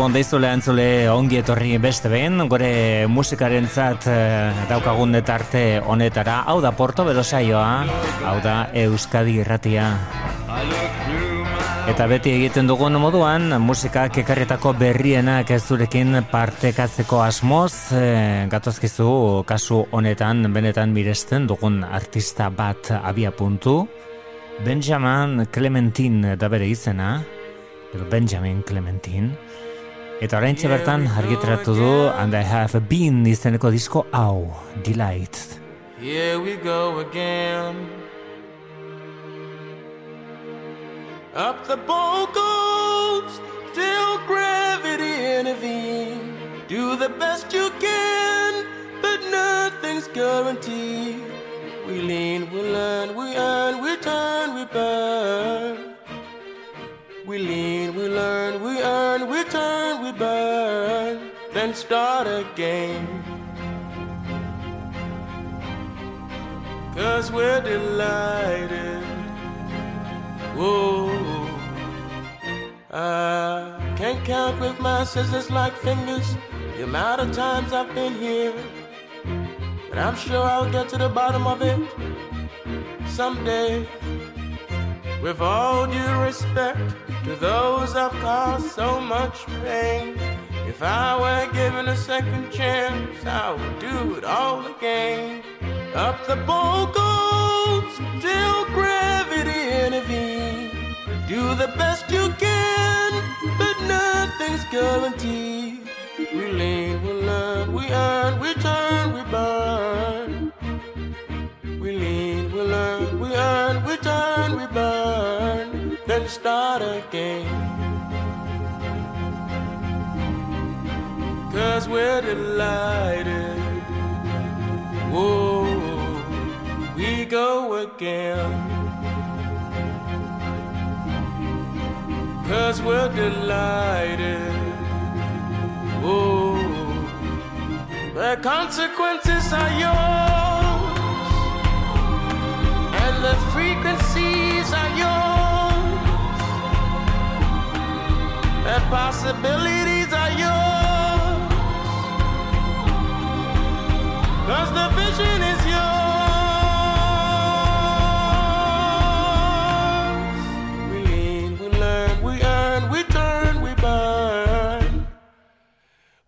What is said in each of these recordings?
Gabon daizule antzule ongi etorri beste behin, gore musikaren zat eh, daukagun detarte honetara, hau da Porto saioa, hau da Euskadi irratia. Eta beti egiten dugun moduan, musika kekarretako berrienak ez zurekin partekatzeko asmoz, e, gatozkizu kasu honetan benetan miresten dugun artista bat abia puntu, Benjamin Clementine da bere izena, Benjamin Clementine, Eta orain bertan argitratu du And I have been izeneko disko hau, Delight. Here we go again. Up the goes Till gravity intervene Do the best you can But nothing's guaranteed. We lean, we learn, we earn, we turn, we burn We lean, we learn, we earn, we turn, we burn, then start again. Cause we're delighted. Whoa. I can't count with my scissors like fingers the amount of times I've been here. But I'm sure I'll get to the bottom of it someday. With all due respect to those I've caused so much pain. If I were given a second chance, I would do it all again. Up the boat goes till gravity intervenes. Do the best you can, but nothing's guaranteed. We lean, we learn, we earn, we turn, we burn. We lean, we learn, we earn, we turn, we burn start again. Cause we're delighted. Whoa, we go again. Cause we're delighted. Whoa, the consequences are yours, and the frequencies possibilities are yours. Cause the vision is yours. We lean, we learn, we earn, we turn, we burn.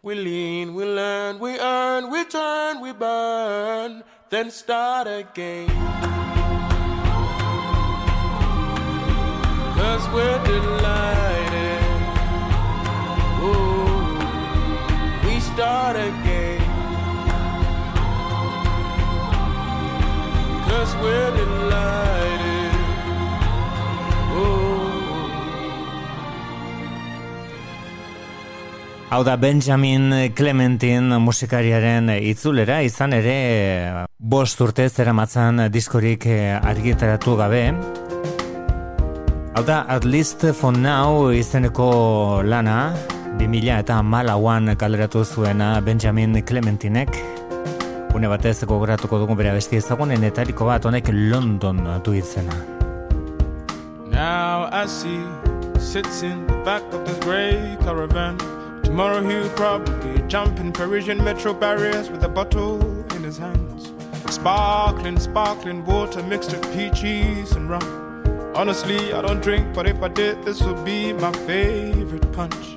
We lean, we learn, we earn, we turn, we burn, then start again. Cause we're delighted. Start again. Cause we're delighted. Oh. Hau da Benjamin Clementin musikariaren itzulera, izan ere bost urte zera matzan diskorik argitaratu gabe. Hau da At Least For Now izeneko lana, 2000 eta malauan kaleratu zuena Benjamin Clementinek. Une batez gogoratuko dugu bere besti ezagunen etariko bat honek London du izena Now I see sits in the back of this grey caravan. Tomorrow he'll probably jump in Parisian metro barriers with a bottle in his hands. Sparkling, sparkling water mixed with peaches and rum. Honestly, I don't drink, but if I did, this would be my favorite punch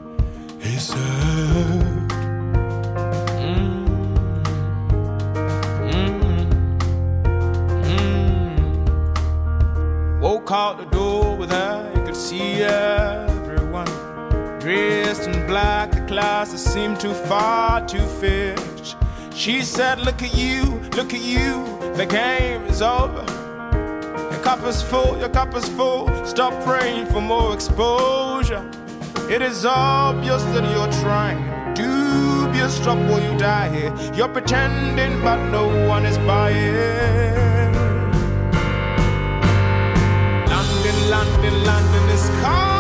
he said. Mm, mm, mm. Woke out the door with her, you could see everyone dressed in black the clouds that seem too far to fish. She said, Look at you, look at you, the game is over. Your cup is full, your cup is full. Stop praying for more exposure. It is obvious that you're trying. Dubious, stop or you die here. You're pretending, but no one is buying. London, London, London is calling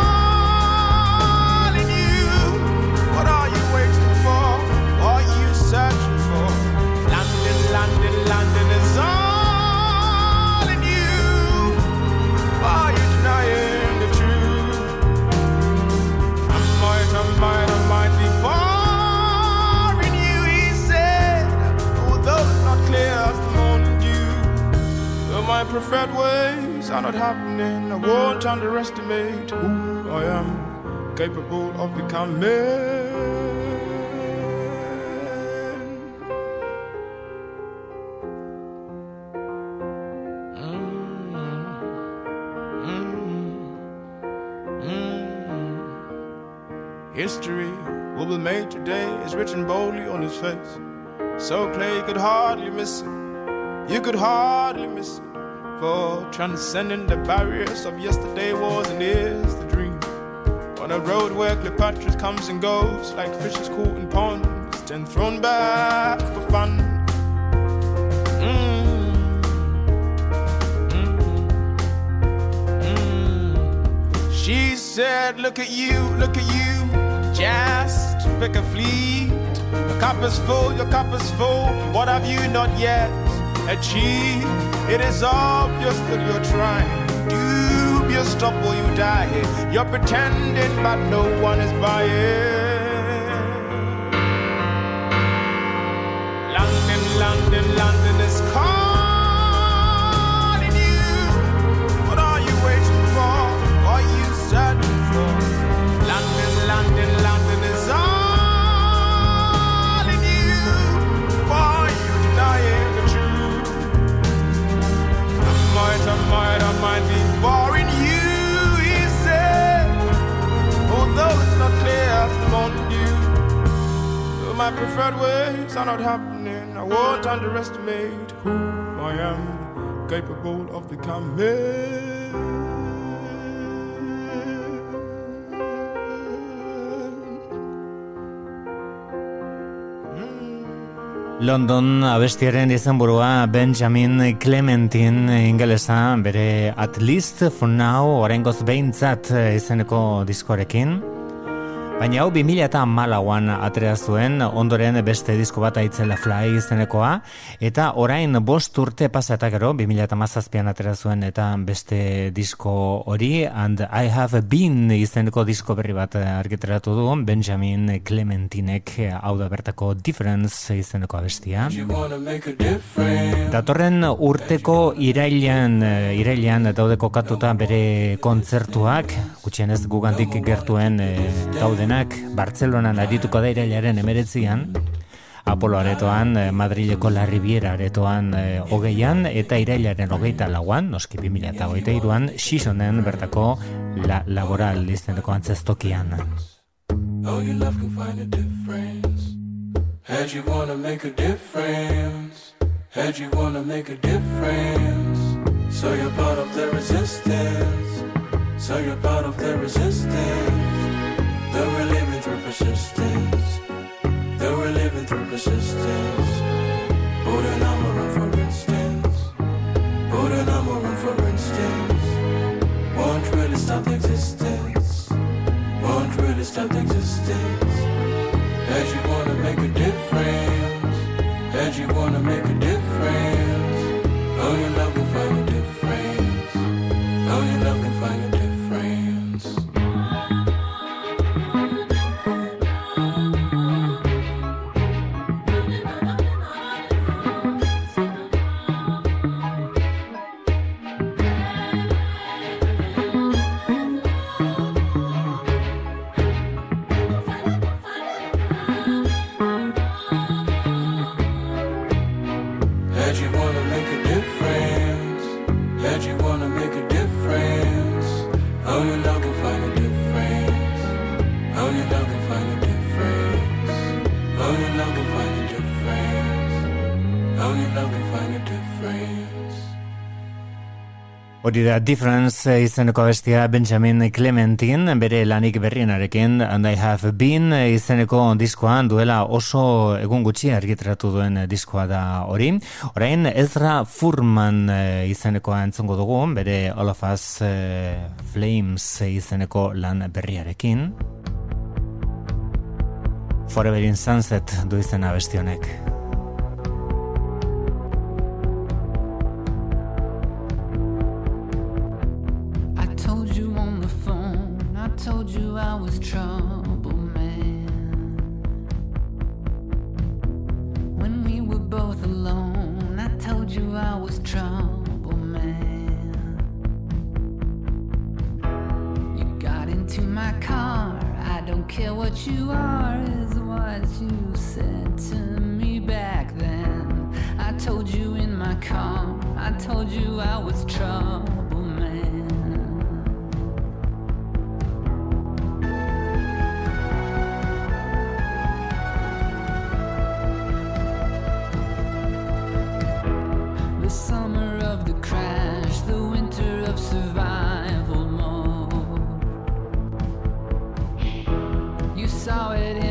preferred ways are not happening, I won't underestimate who I am capable of becoming. History will be made today is written boldly on his face. So clear you could hardly miss it. You could hardly miss it. For transcending the barriers of yesterday was and is the dream. On a road where Cleopatra comes and goes like fishes caught in ponds, then thrown back for fun. Mm. Mm. She said, Look at you, look at you, just pick a fleet. Your cup is full, your cup is full. What have you not yet achieved? It is obvious that you're trying. Dubious, or you die. You're pretending, but no one is buying. London, London, London might, I might, be boring you, he said. Although it's not clear as the morning. My preferred ways are not happening, I won't underestimate who I am capable of becoming. London abestiaren izenburua Benjamin Clementine ingelesa bere At Least For Now orengoz behintzat izeneko diskorekin. Baina hau 2000 eta malauan atrea zuen, ondoren beste disko bat aitzela fly izenekoa, eta orain bost urte pasatak gero, 2000 eta mazazpian atera zuen, eta beste disko hori, and I have been izeneko disko berri bat argiteratu du, Benjamin Clementinek hau da bertako difference izeneko abestia. Datorren urteko irailan, irailan daude kokatuta bere kontzertuak, gutxienez gugandik gertuen daude denak Bartzelonan arituko da irailaren emeretzian, Apolo aretoan, Madrileko La Riviera aretoan e, hogeian, eta irailaren hogeita lauan, noski 2000 eta hogeita iruan, Shizonen bertako la, laboral izeneko antzestokian. Oh, your love can find a difference. Had you wanna make a difference. Had you wanna make a difference. So you're part of the resistance. So you're part of the resistance Though we're living through persistence. We're living through persistence. An for instance. An for instance. Won't really stop existence. Won't really stop existence. As you wanna make a difference. As you wanna make a difference Hori da, Difference izeneko bestia Benjamin Clementin, bere lanik berrienarekin, and I have been izeneko diskoan duela oso egun gutxi argitratu duen diskoa da hori. Orain, Ezra Furman eh, izenekoa entzongo dugu, bere All of Us eh, Flames izeneko lan berriarekin. Forever in Sunset du izena bestionek. Told you in my car, I told you I was trouble crash, the winter of survival mode. You saw it.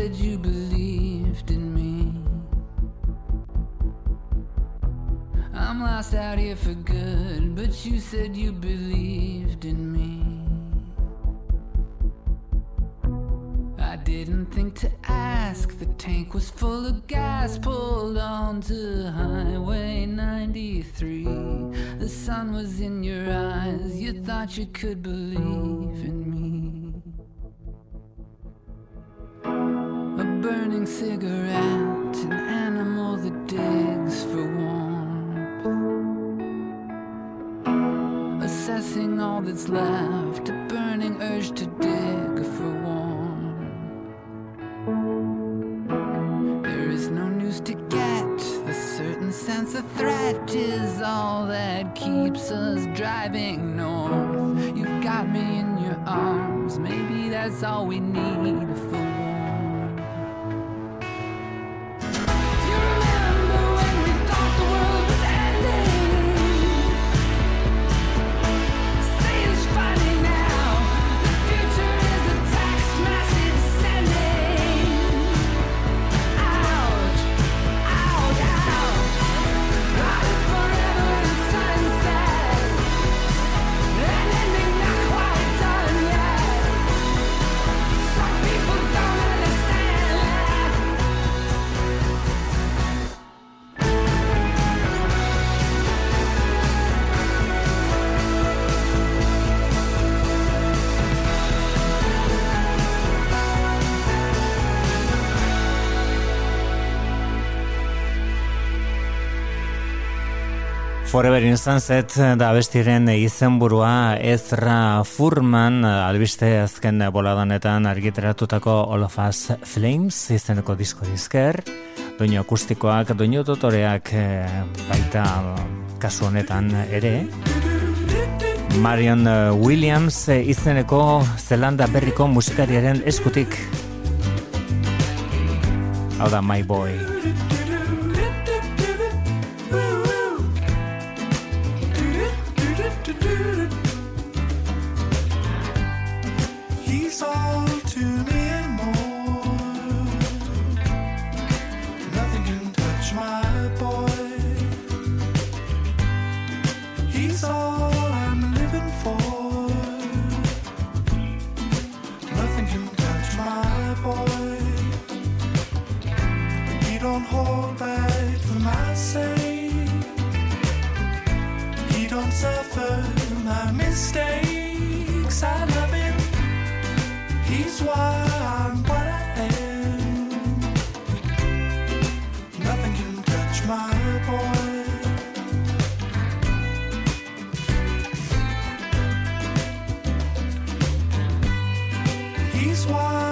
said you believed in me. I'm lost out here for good, but you said you believed in me. I didn't think to ask, the tank was full of gas, pulled onto Highway 93. The sun was in your eyes, you thought you could believe in burning cigarette, an animal that digs for warmth. Assessing all that's left, a burning urge to dig for warmth. There is no news to get, the certain sense of threat is all that keeps us driving north You've got me in your arms. Maybe that's all we need Forever in Sunset da bestiren izenburua Ezra Furman albiste azken boladanetan argiteratutako All of Us Flames izeneko disko dizker doinu akustikoak, doinu dotoreak eh, baita kasu honetan ere. Marion Williams izeneko Zelanda berriko musikariaren eskutik. Hau da My Boy mistakes. I love him. He's why I'm what I am. Nothing can touch my boy. He's why.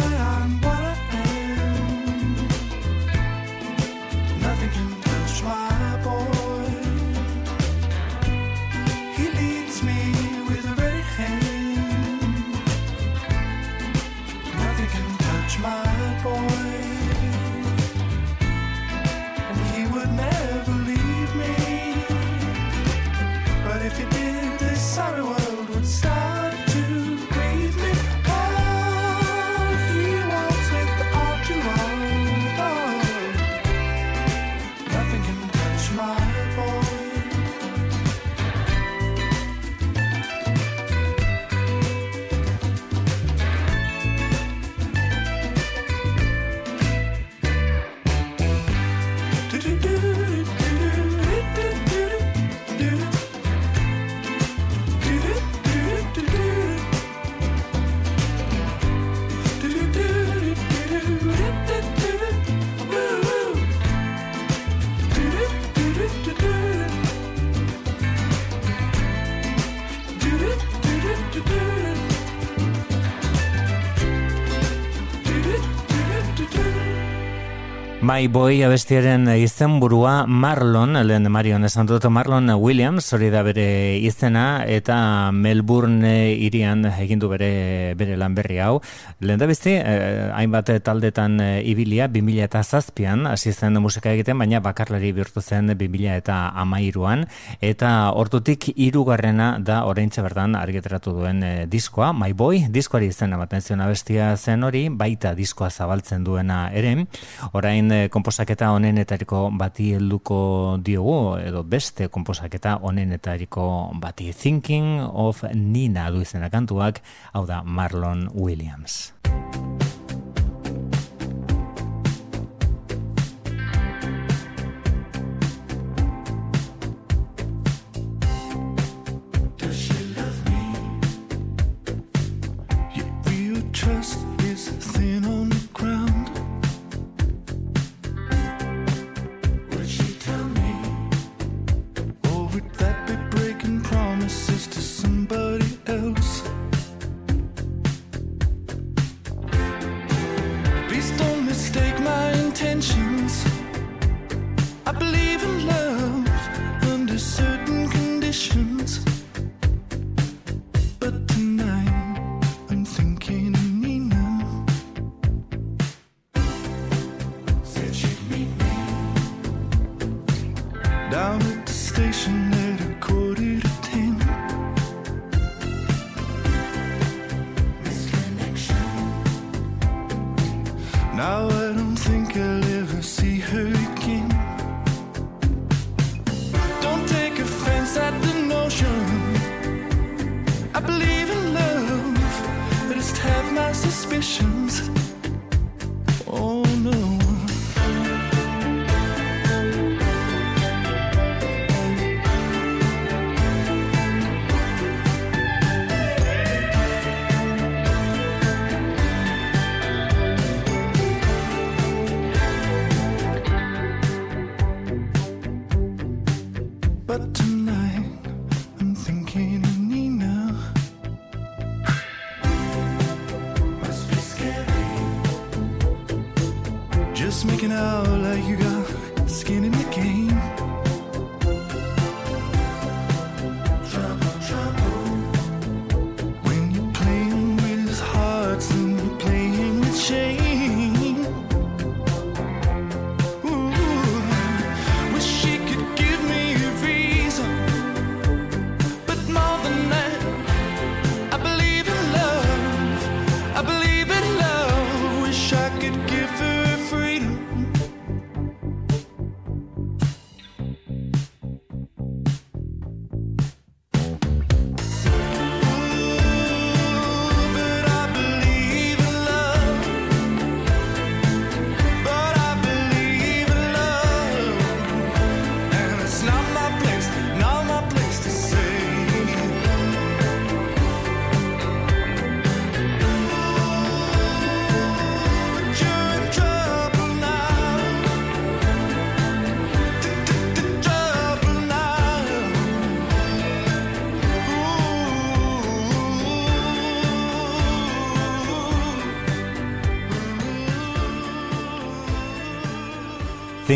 Abestiaren izenburua Marlon, lehen Marion esan dut Marlon Williams, hori da bere izena, eta Melbourne irian egindu bere, bere lan berri hau. Lehen da bizti, eh, hainbat taldetan eh, ibilia, 2000 eta zazpian, hasi zen musika egiten, baina bakarlari bihurtu zen 2000 eta amairuan, eta hortutik irugarrena da oraintxe berdan argiteratu duen eh, diskoa, My Boy, diskoari izena baten zion abestia zen hori, baita diskoa zabaltzen duena ere, orain komposaketa honenetariko bati helduko diogu edo beste komposaketa honenetariko bati. Thinking of Nina du izena kantuak hau da Marlon Williams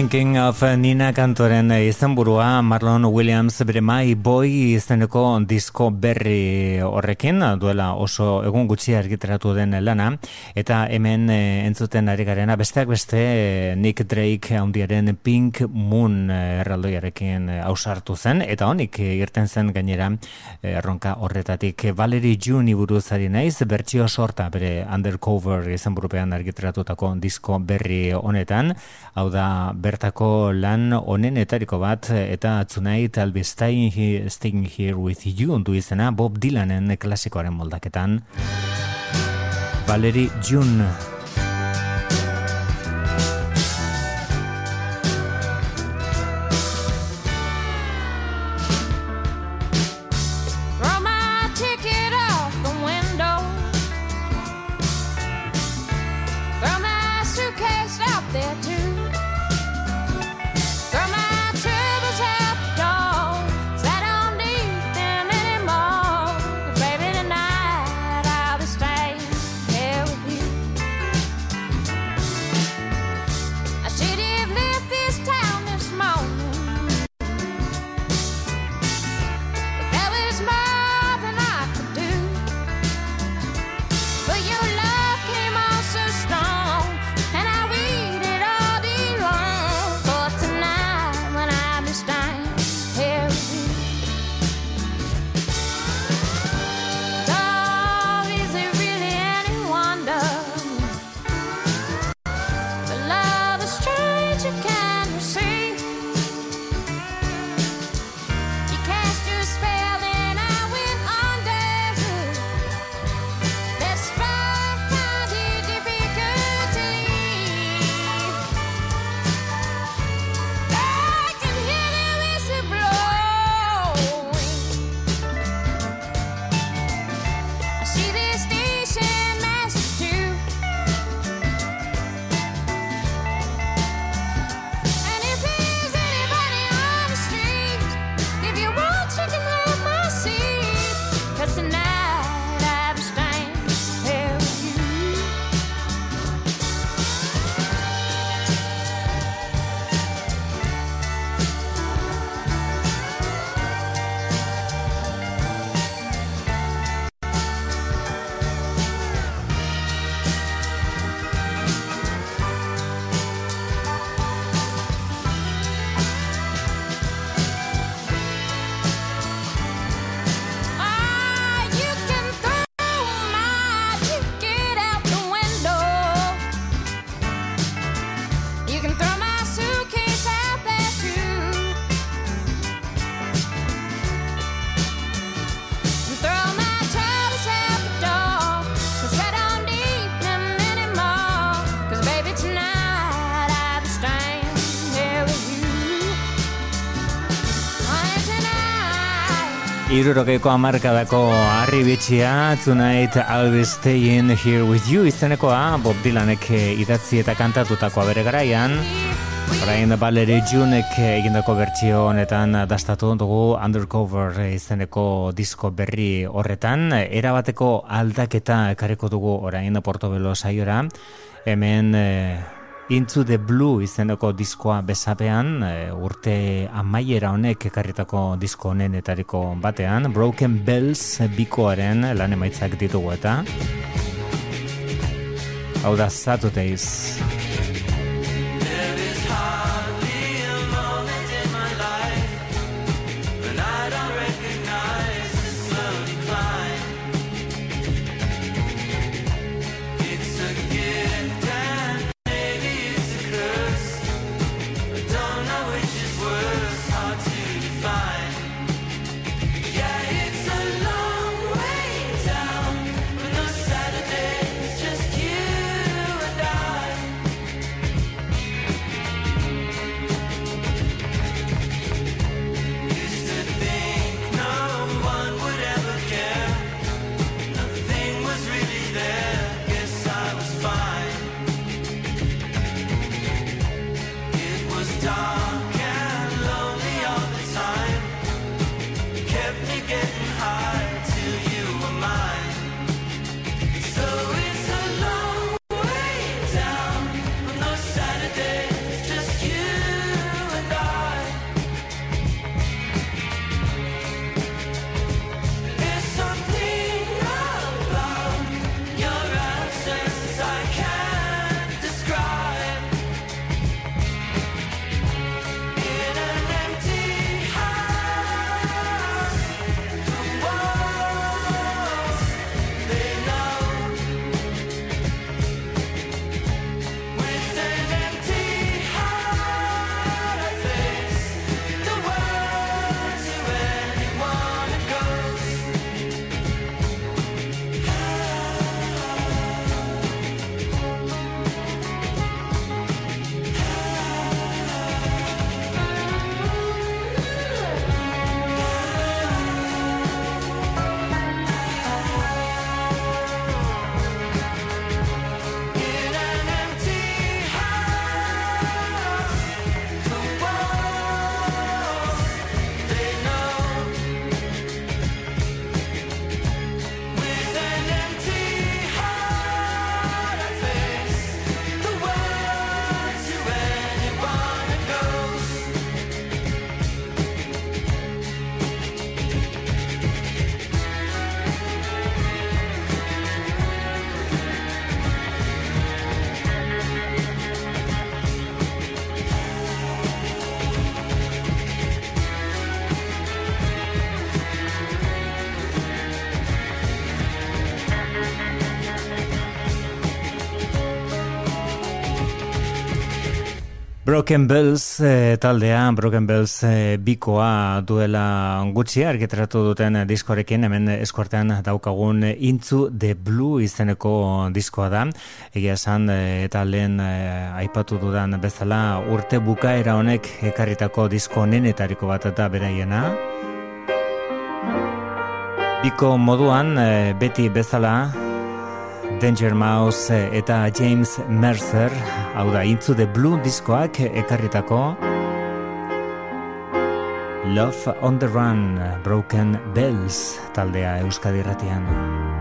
Thinking of Nina Kantoren izenburua Marlon Williams bere mai boy izeneko disko berri horrekin duela oso egun gutxi argitaratu den lana. Eta hemen eh, entzuten ari garena besteak beste eh, Nick Drake handiaren Pink Moon eh, erraldoiarekin ausartu zen. Eta honik irten zen gainera erronka horretatik. Valerie June buruz ari naiz bertsio sorta bere Undercover izenburupean argitaratutako disko berri honetan. Hau da bertako lan onenetariko bat eta Tonight I'll be staying here, staying here with you du izena Bob Dylanen klasikoaren moldaketan. Valerie June Irurogeiko amarkadako harri bitxia, Tonight I'll be staying here with you izenekoa, Bob Dylanek idatzi eta kantatutakoa bere garaian. Orain Valerie Junek egindako bertsio honetan dastatu dugu Undercover izeneko disko berri horretan. Erabateko aldaketa ekareko dugu orain Portobelo saiora. Hemen... Eh, Into the Blue izeneko diskoa bezapean, e, urte amaiera honek ekarritako disko honenetariko batean, Broken Bells bikoaren lan emaitzak ditugu eta hau da Saturdays. Broken Bells e, taldea, Broken Bells e, bikoa duela gutxi argitratu duten diskorekin, hemen eskuartean daukagun Intzu the Blue izeneko diskoa da. Egia esan e, eta lehen aipatu dudan bezala urte bukaera honek ekarritako disko nenetariko bat eta beraiena. Biko moduan beti bezala Danger Mouse eta James Mercer, hau da, Into the Blue diskoak ekarritako Love on the Run, Broken Bells taldea Euskadi Ratian.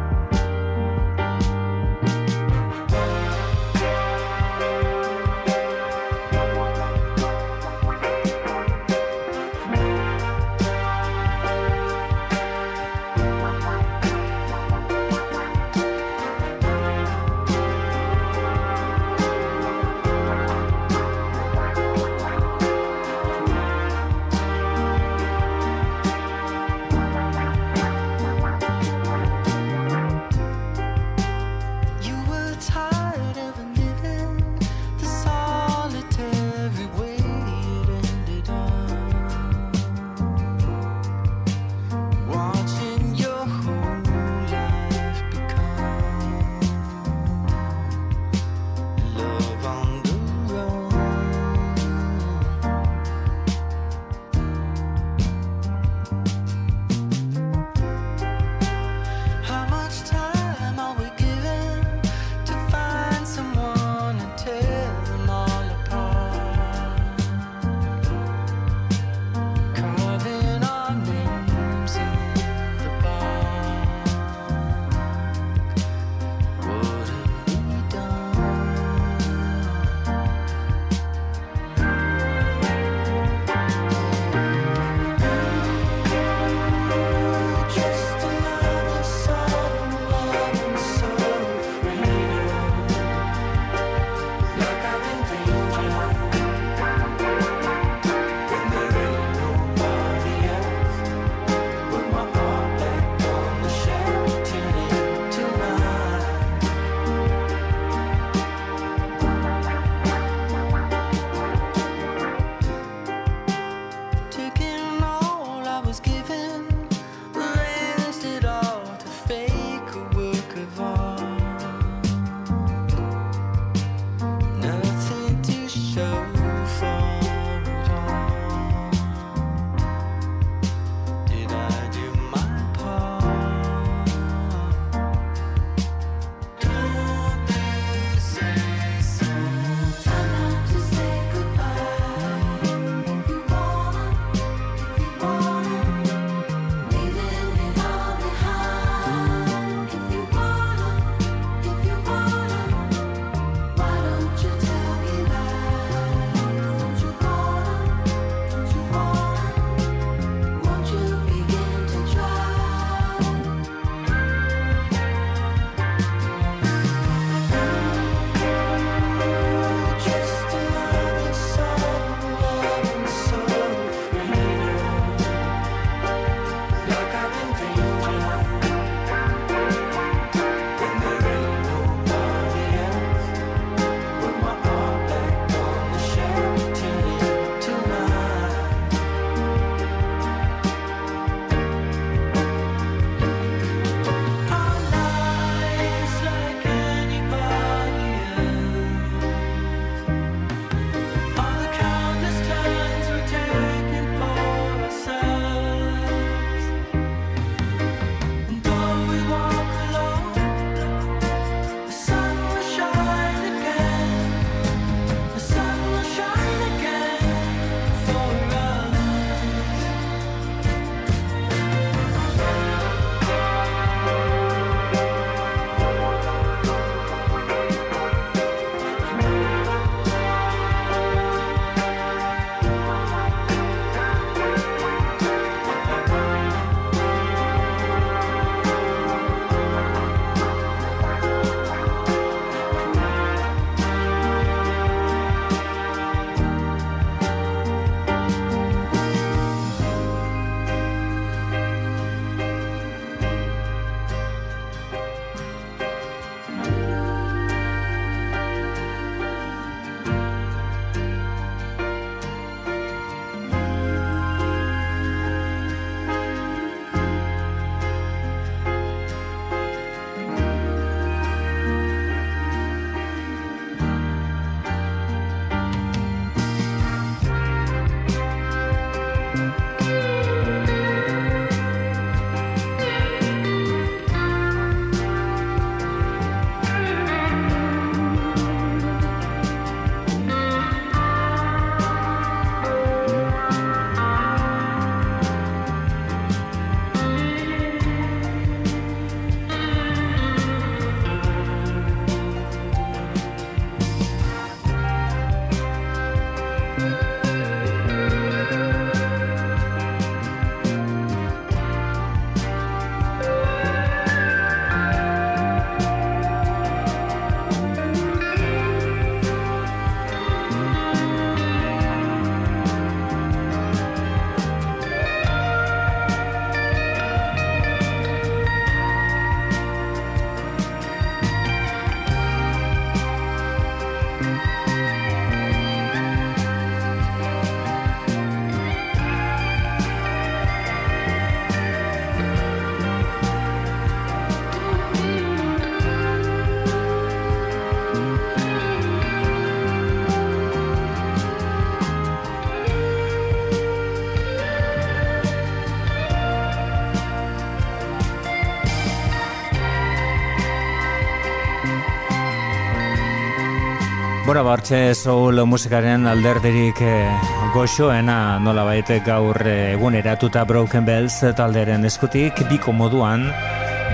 Bora bartxe soul musikaren alderdirik eh, goxoena nola baite gaur eh, egun eratuta Broken Bells talderen eskutik biko moduan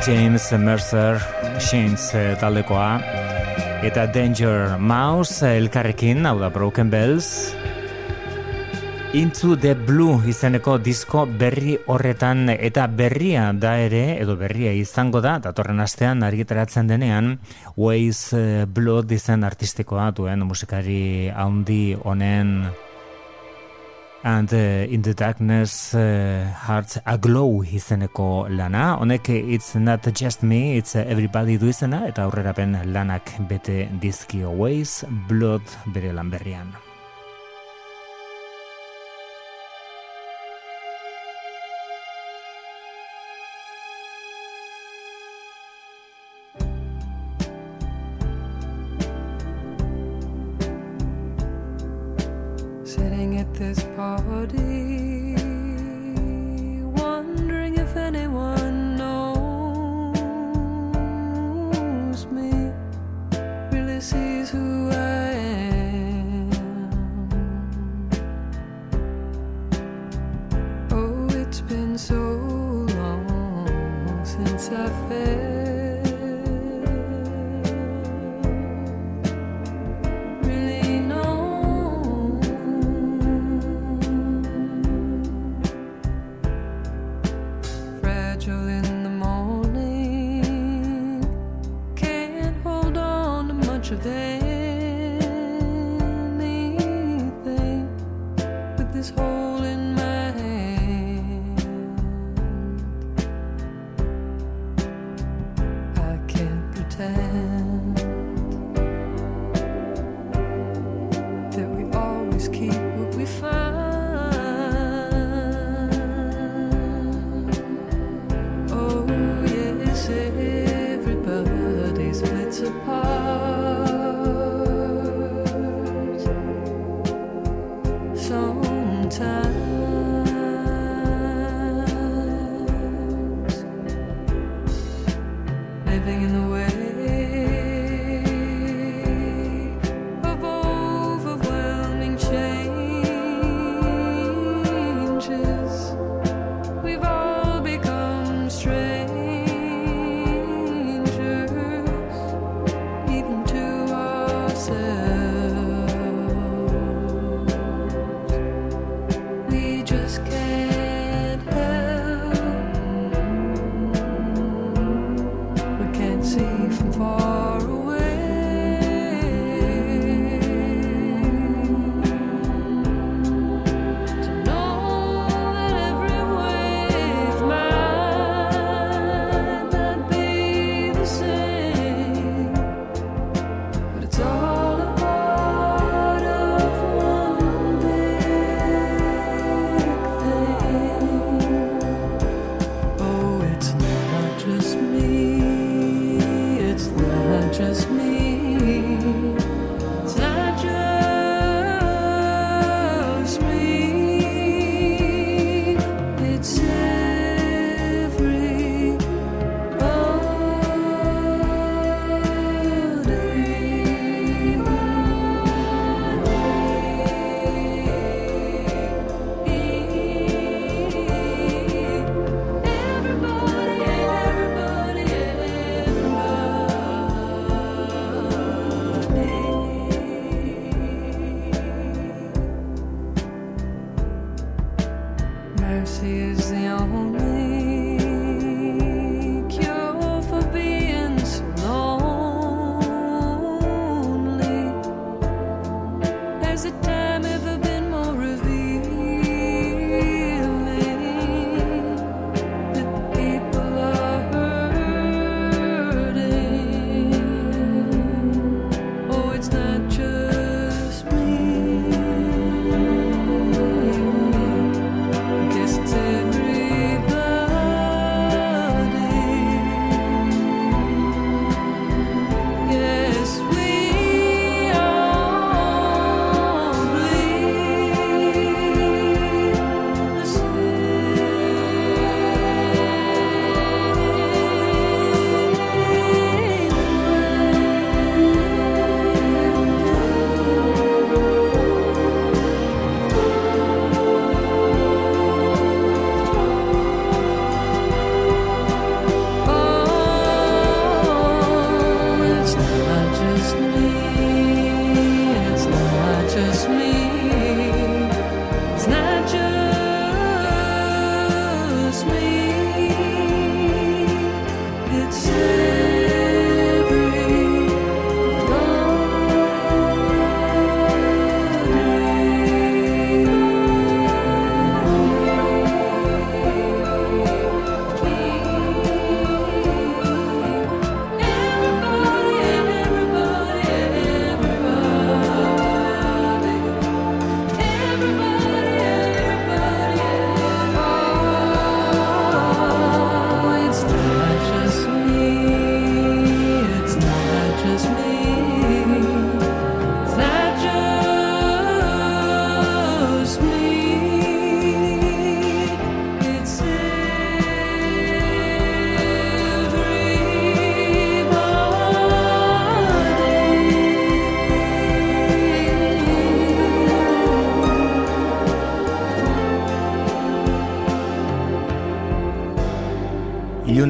James Mercer Shins eh, taldekoa eta Danger Mouse elkarrekin hau da Broken Bells Into the Blue izeneko disko berri horretan eta berria da ere, edo berria izango da, datorren astean argitaratzen denean, Waze eh, Blood izen artistikoa duen musikari haundi honen And uh, in the darkness uh, hearts aglow izeneko lana. Honek it's not just me, it's everybody du izena, eta aurrerapen lanak bete dizkio Waze Blood bere lan berrian.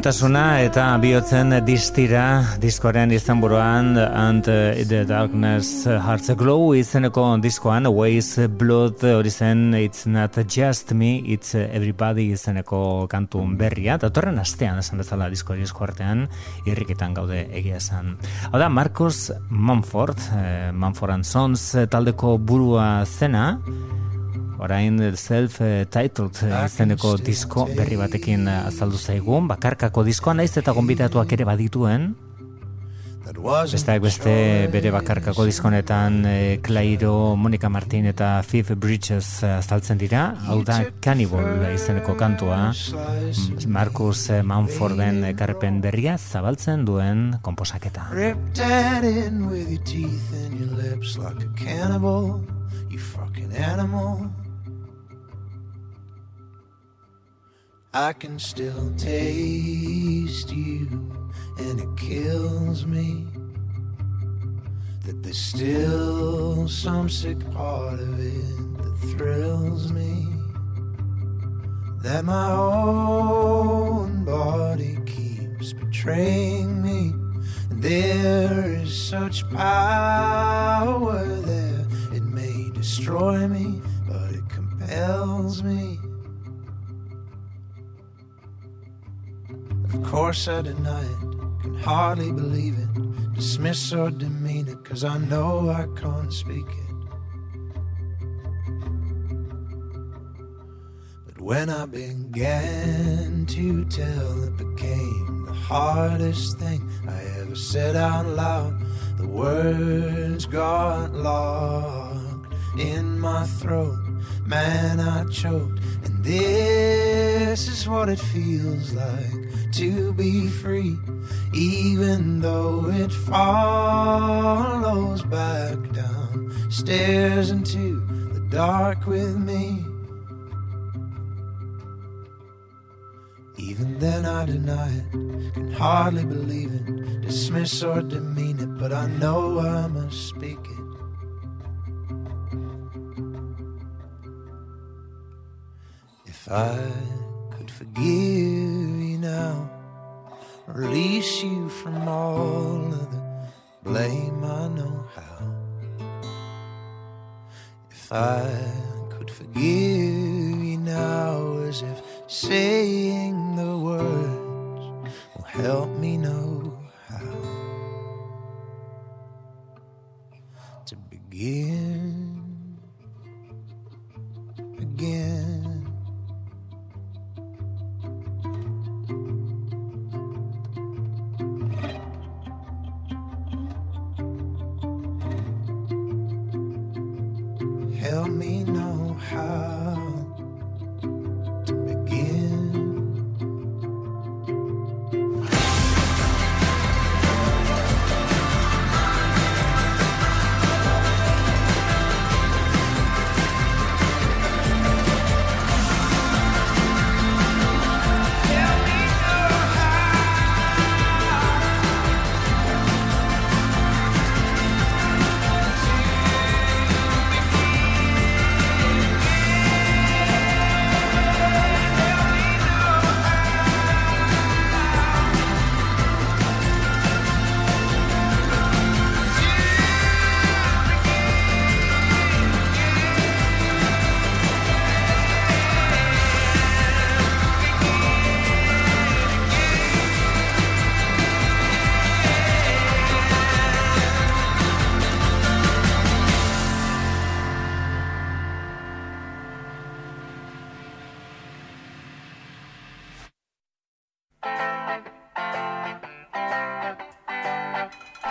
Iluntasuna eta bihotzen distira diskoren izan buruan and the darkness hearts glow izeneko diskoan ways blood hori zen it's not just me it's everybody izeneko kantu berria. Eta torren astean esan bezala disko hori esko artean irriketan gaude egia esan. Hau da Marcos Manford eh, Manford and Sons taldeko burua zena Orain self-titled izeneko disko berri batekin azaldu zaigun, bakarkako diskoa naiz eta gonbitatuak ere badituen. Besteak beste bere bakarkako diskonetan Clairo, eh, Monica Martin eta Fifth Bridges azaltzen dira. Hau da Cannibal izeneko kantua, Marcus Manforden karpen berria zabaltzen duen komposaketa. you fucking animal. I can still taste you, and it kills me that there's still some sick part of it that thrills me. That my own body keeps betraying me. And there is such power there, it may destroy me, but it compels me. Of course I deny it, can hardly believe it, dismiss or demean it, cause I know I can't speak it. But when I began to tell, it became the hardest thing I ever said out loud. The words got locked in my throat, man, I choked. And this is what it feels like to be free, even though it follows back down stairs into the dark with me. Even then, I deny it, can hardly believe it, dismiss or demean it, but I know I must speak it. If I could forgive now, release you from all of the blame I know how. If I could forgive you now, as if saying the words will help me know how to begin again.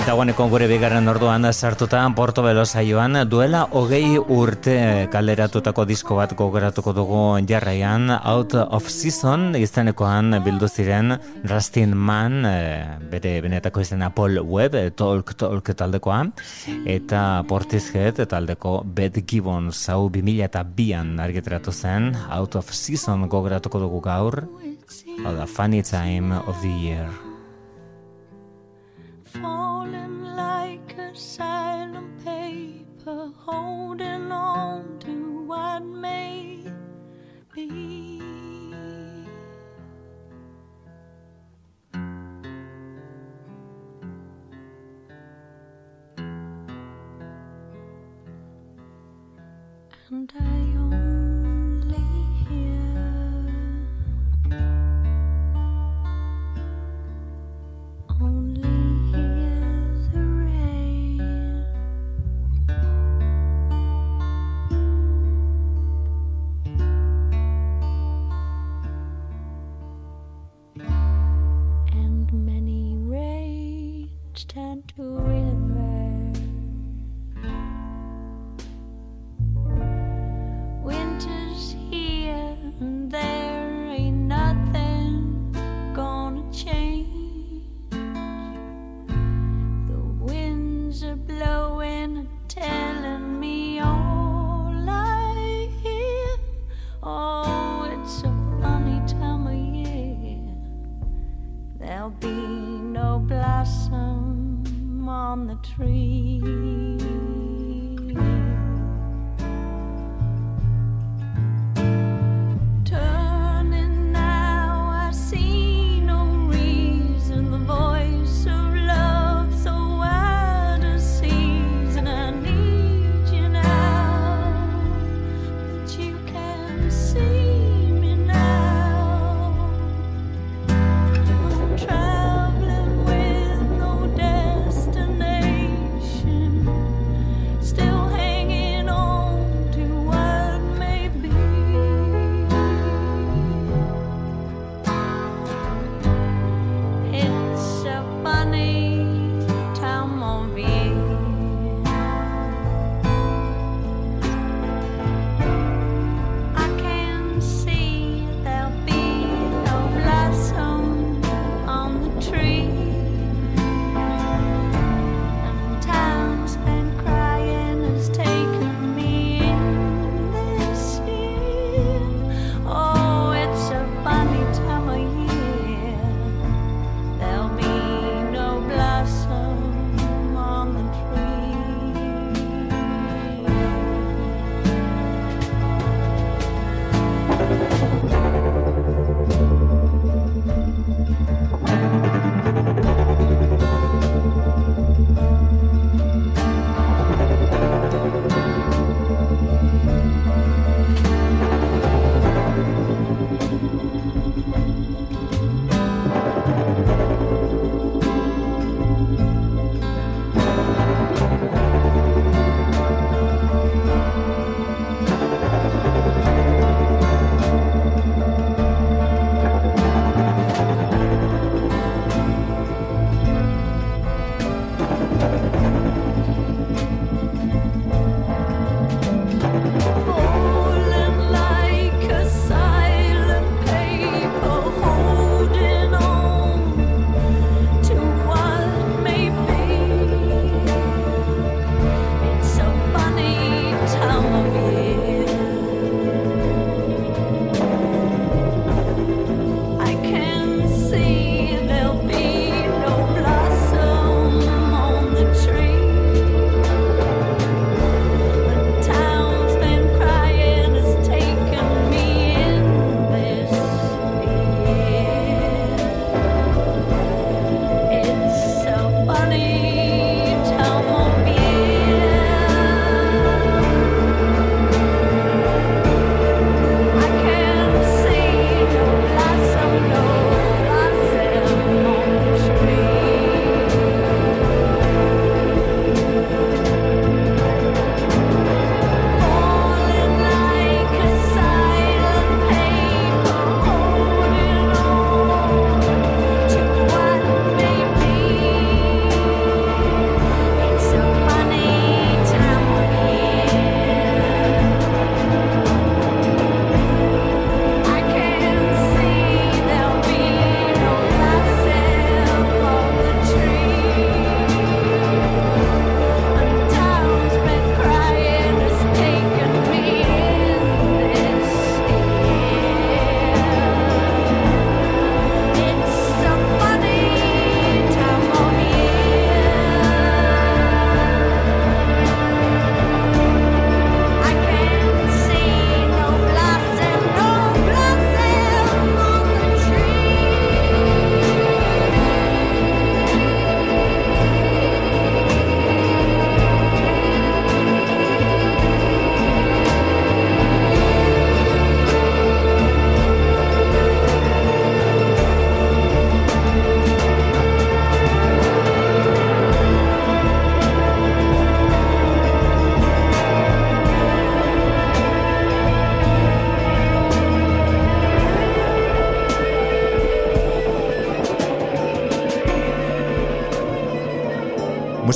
Dagoeneko gure bigarren orduan sartuta Porto Belo saioan duela hogei urte kaleratutako disko bat gogoratuko dugu jarraian. Out of Season iztenekoan bildu ziren Rustin Man eh, bere benetako izena Paul Webb eh, Talk Talk taldekoa eta Portishead taldeko Beth Gibbons hau 2002an argiteratu zen. Out of Season gogoratuko dugu gaur. Hau da Funny Time of the Year falling like a silent paper, holding on to what may be. And I turn to. free.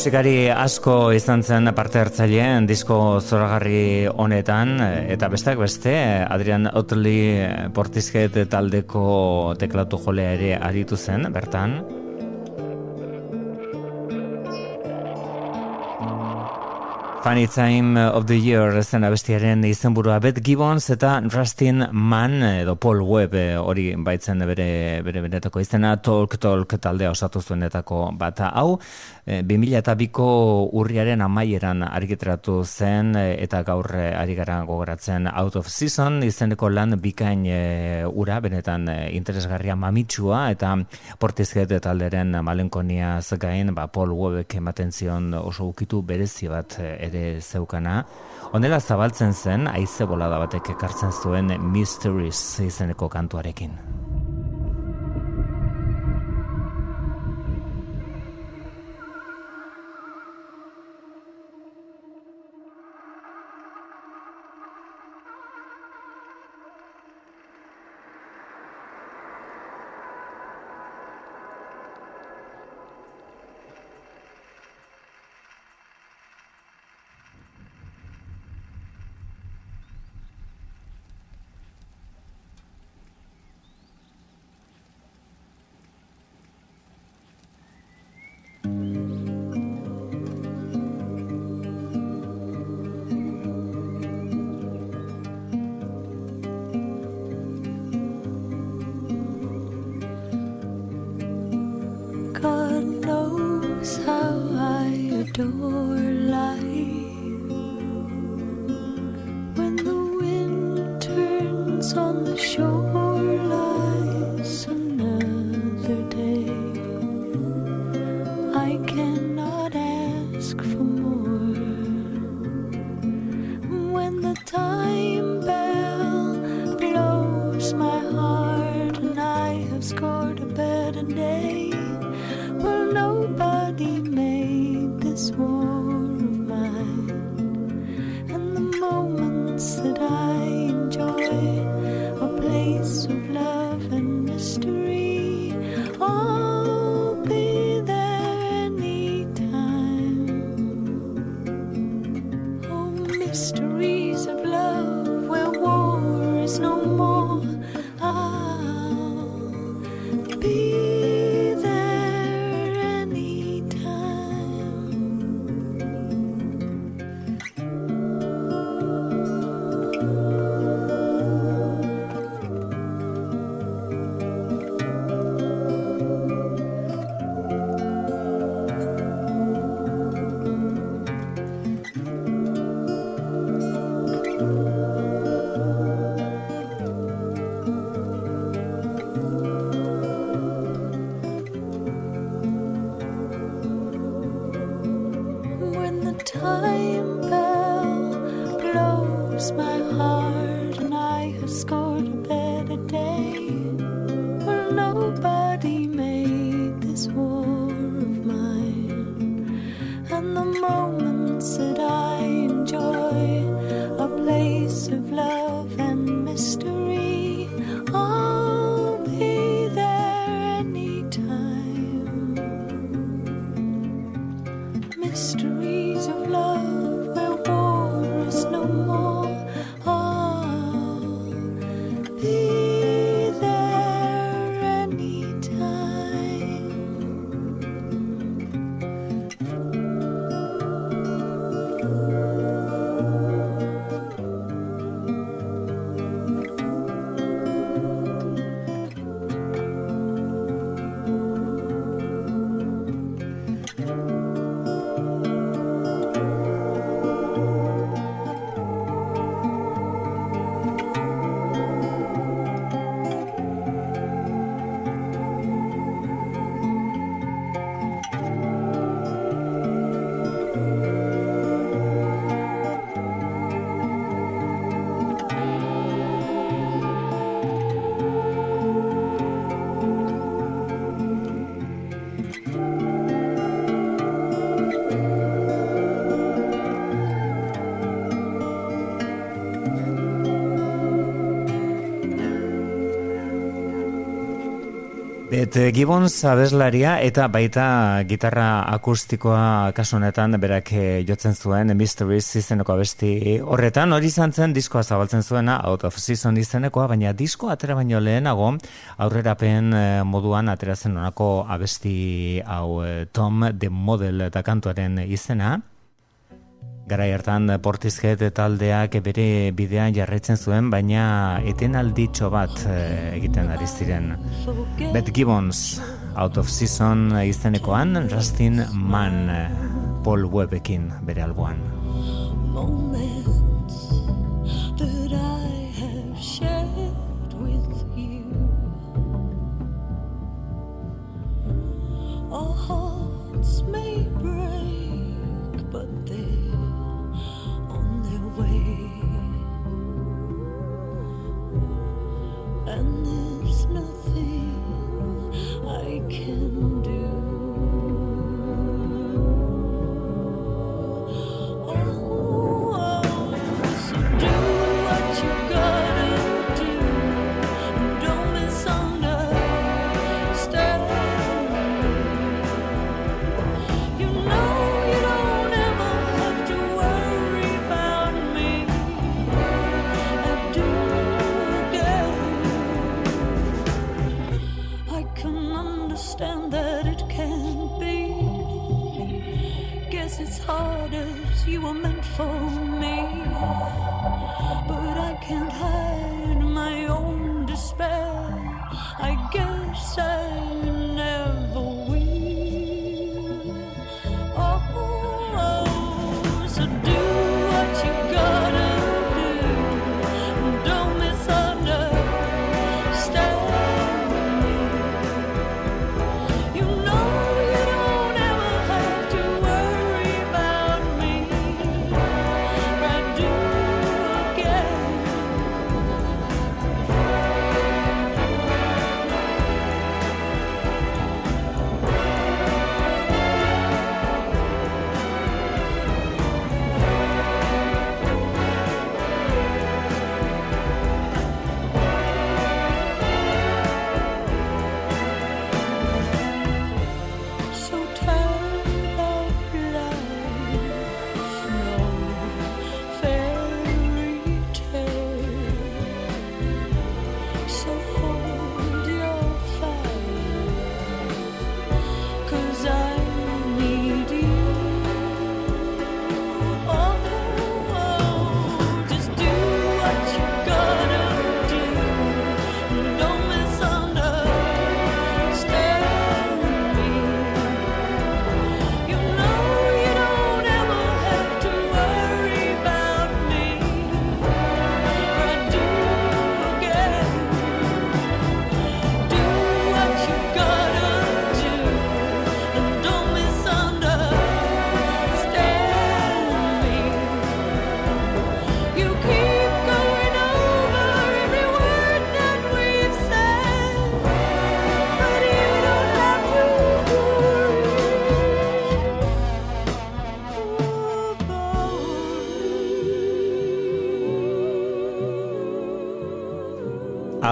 Musikari asko izan zen parte hartzaileen disko zoragarri honetan eta besteak beste Adrian Otley Portishead taldeko teklatu jolea ere aritu zen bertan Funny Time of the Year zen abestiaren izenburua. Bet Gibbons eta Rustin Mann edo Paul Webb eh, hori baitzen bere bere benetako izena. Talk Talk taldea osatu zuenetako bata hau 2002ko eh, urriaren amaieran argitratu zen eh, eta gaur ari gara gogoratzen Out of Season izeneko lan bikain ura benetan interesgarria mamitsua eta portizket talderen malenkonia gain ba Paul Webbek ematen zion oso ukitu berezi bat ere zeukana. Honela zabaltzen zen, aize bolada batek ekartzen zuen Mysteries izeneko kantuarekin. Et Gibbons abeslaria eta baita gitarra akustikoa kasunetan berak eh, jotzen zuen Mysteries izeneko abesti horretan. Hori izan zen diskoa zabaltzen zuena Out of Season izenekoa baina disko atera baino lehenago aurrerapen eh, moduan atera zen onako abesti hau eh, Tom the Model eta kantuaren izena Garai hartan Portishead taldeak bere bidean jarraitzen zuen, baina etenalditxo bat eh, egiten ari ziren. Beth Gibbons, Out of Season izenekoan, Rustin Mann, Paul Webbekin bere alboan.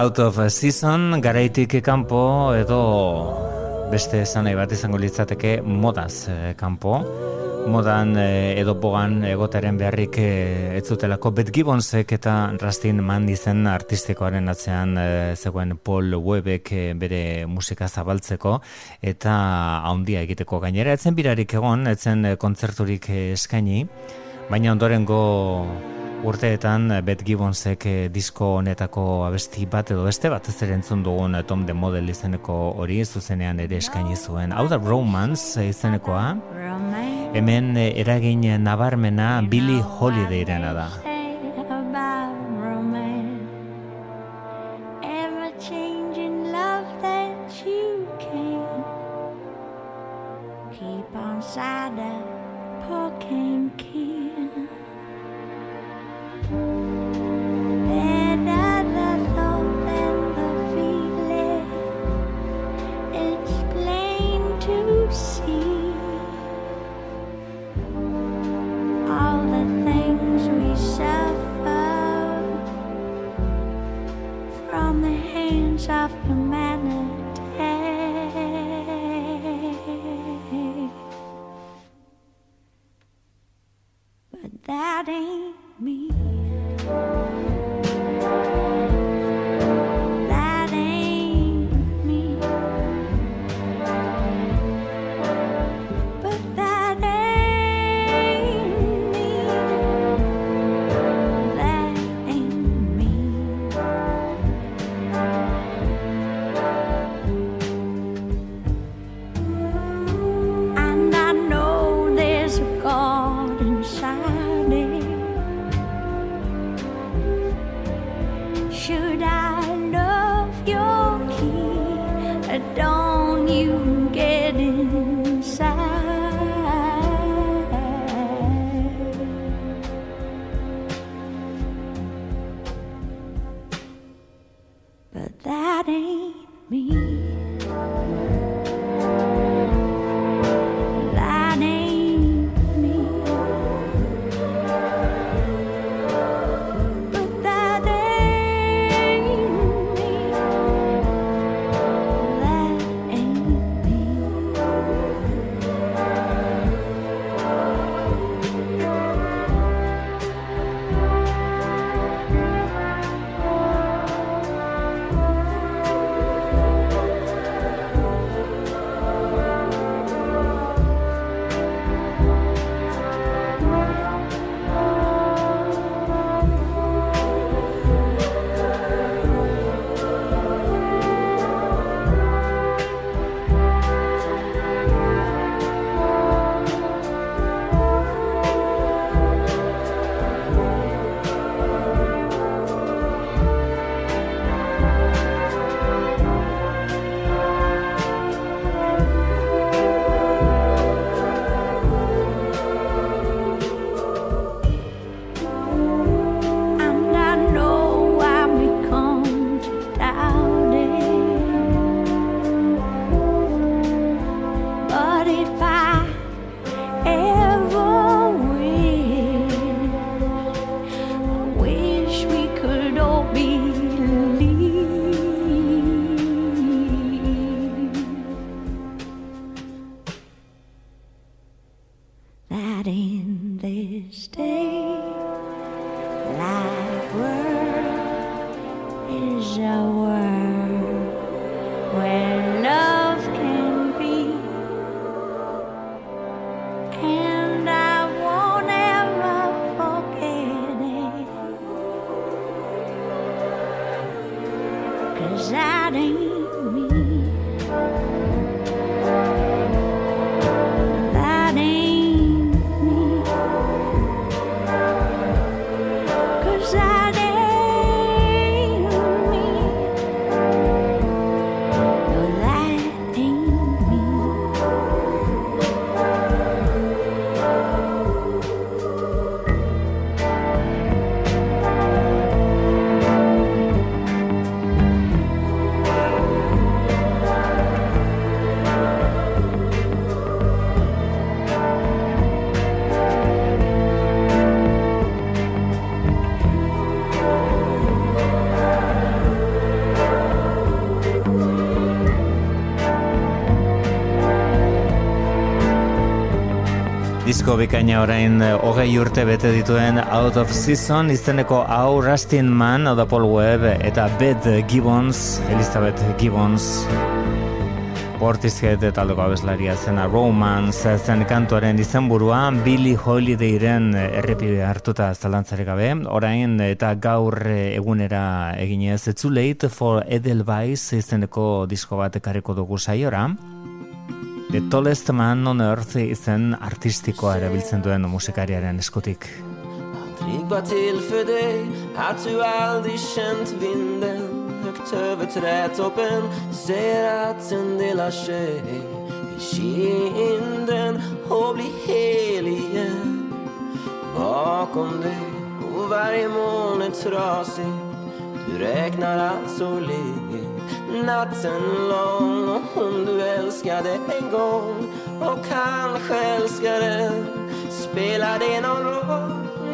Out of season, garaitik kanpo edo beste esan bat izango litzateke modaz eh, kanpo. Modan eh, edo bogan egotaren beharrik eh, ez zutelako Bet Gibbonsek eta Rastin Man izen artistikoaren atzean zegoen Paul Webek bere musika zabaltzeko eta haundia egiteko gainera. Etzen birarik egon, etzen kontzerturik eskaini, baina ondorengo urteetan eh, Bet Gibbonsek eh, disko honetako abesti bat edo beste bat ez entzun dugun eh, Tom de Model izeneko hori zuzenean ere eskaini zuen. Hau da Romance izenekoa. Hemen eragin nabarmena Billy Holidayren da. Disko bikaina orain eh, hogei urte bete dituen Out of Season izeneko hau Rustin Man, Oda Paul Webb eta Beth Gibbons, Elizabeth Gibbons Portishead eta aldoko abeslaria zena Romance zen kantuaren izenburua Billy Holidayren errepide hartuta zalantzarik gabe. Orain eta gaur egunera eginez Too Late for Edelweiss izeneko disko bat ekarriko dugu saiora. The Tallest Man on Earth izen artistikoa erabiltzen duen musikariaren eskutik. Trygg var till för dig att du aldrig känt vinden högt över trädtoppen ser att den delar sig i kinden och blir hel igen bakom dig och varje moln är trasig du räknar alltså ligger natten lång hon du älskade en gång och kanske älskade spelar det någon roll?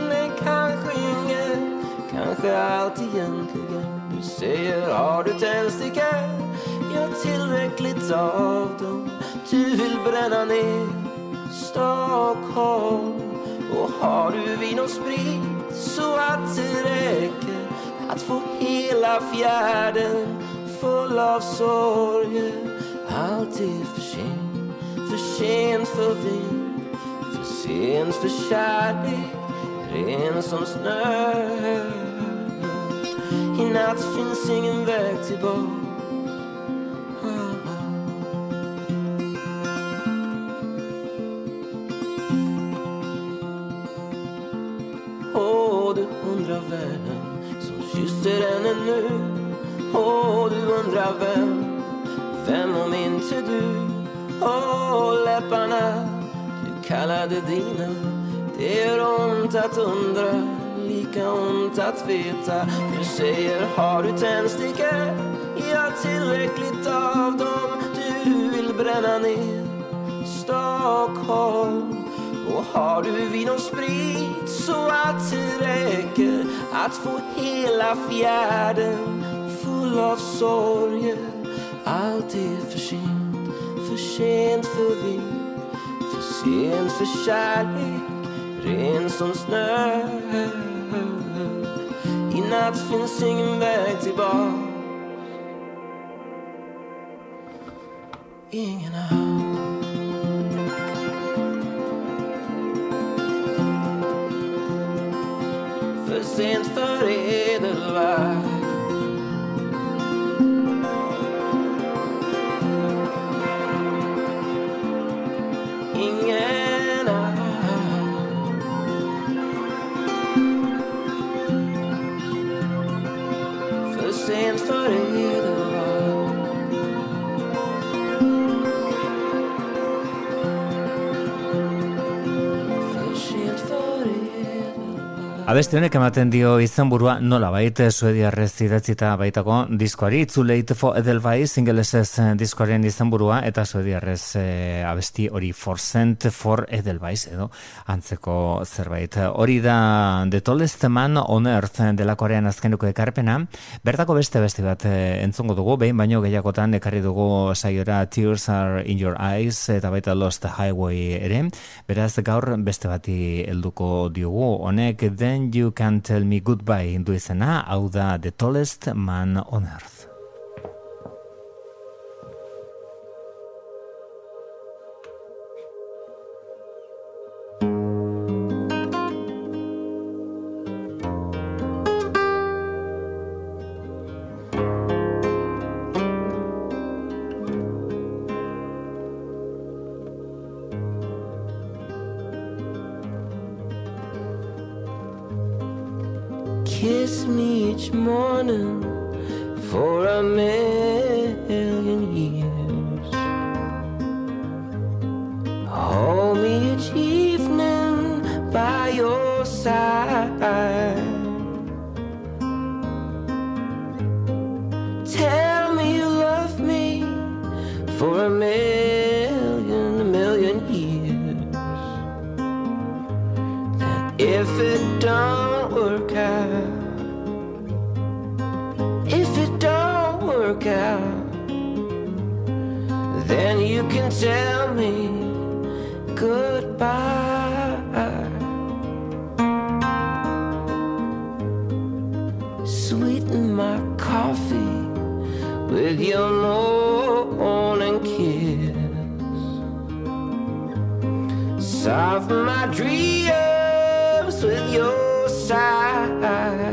Nej, kanske ingen, kanske allt egentligen Du säger, har du tändstickor? Ja, tillräckligt av dem Du vill bränna ner Stockholm Och har du vin och sprit så att det räcker att få hela fjärden full av sorger allt är för sent, för sent för vin För sent för kärlek, ren som snö. I natt finns ingen väg tillbaka. Och oh, du undrar världen som kysser henne nu. Åh, oh, du undrar vem, vem om inte du? Och läpparna du kallade dina. Det gör ont att undra, lika ont att veta. Du säger har du tändstickor? Ja, tillräckligt av dem. Du vill bränna ner Stockholm. Och har du vin och sprit så att det räcker att få hela fjärden full av sorger? Allt är för sent, för sent för vind För sent för kärlek, ren som snö. I natt finns ingen väg tillbaka. Ingen har för sent för edelvärd Abesti honek ematen dio izenburua nola baita suediarrez idatzita baitako diskoari Itzuleit fo Edelweiss ingelesez eh, diskoaren izenburua eta suediarrez eh, abesti hori For Cent for Edelweiss edo antzeko zerbait. Hori da The Tallest Man on Earth delakorean azkenuko ekarpena. Bertako beste beste bat eh, entzungo dugu, behin baino gehiagotan ekarri dugu saiora Tears Are In Your Eyes eta baita Lost Highway ere. Beraz gaur beste bati helduko diogu. Honek Then You Can Tell Me Goodbye du izena, hau da The Tallest Man on Earth. Work out, then you can tell me goodbye. Sweeten my coffee with your morning kiss. Soften my dreams with your sigh.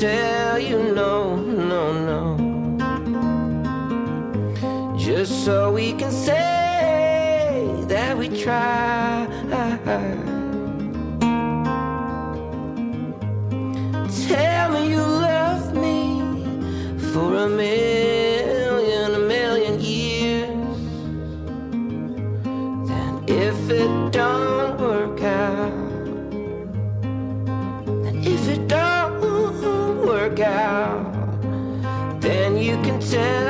tell you no, no, no. Just so we can say that we tried. still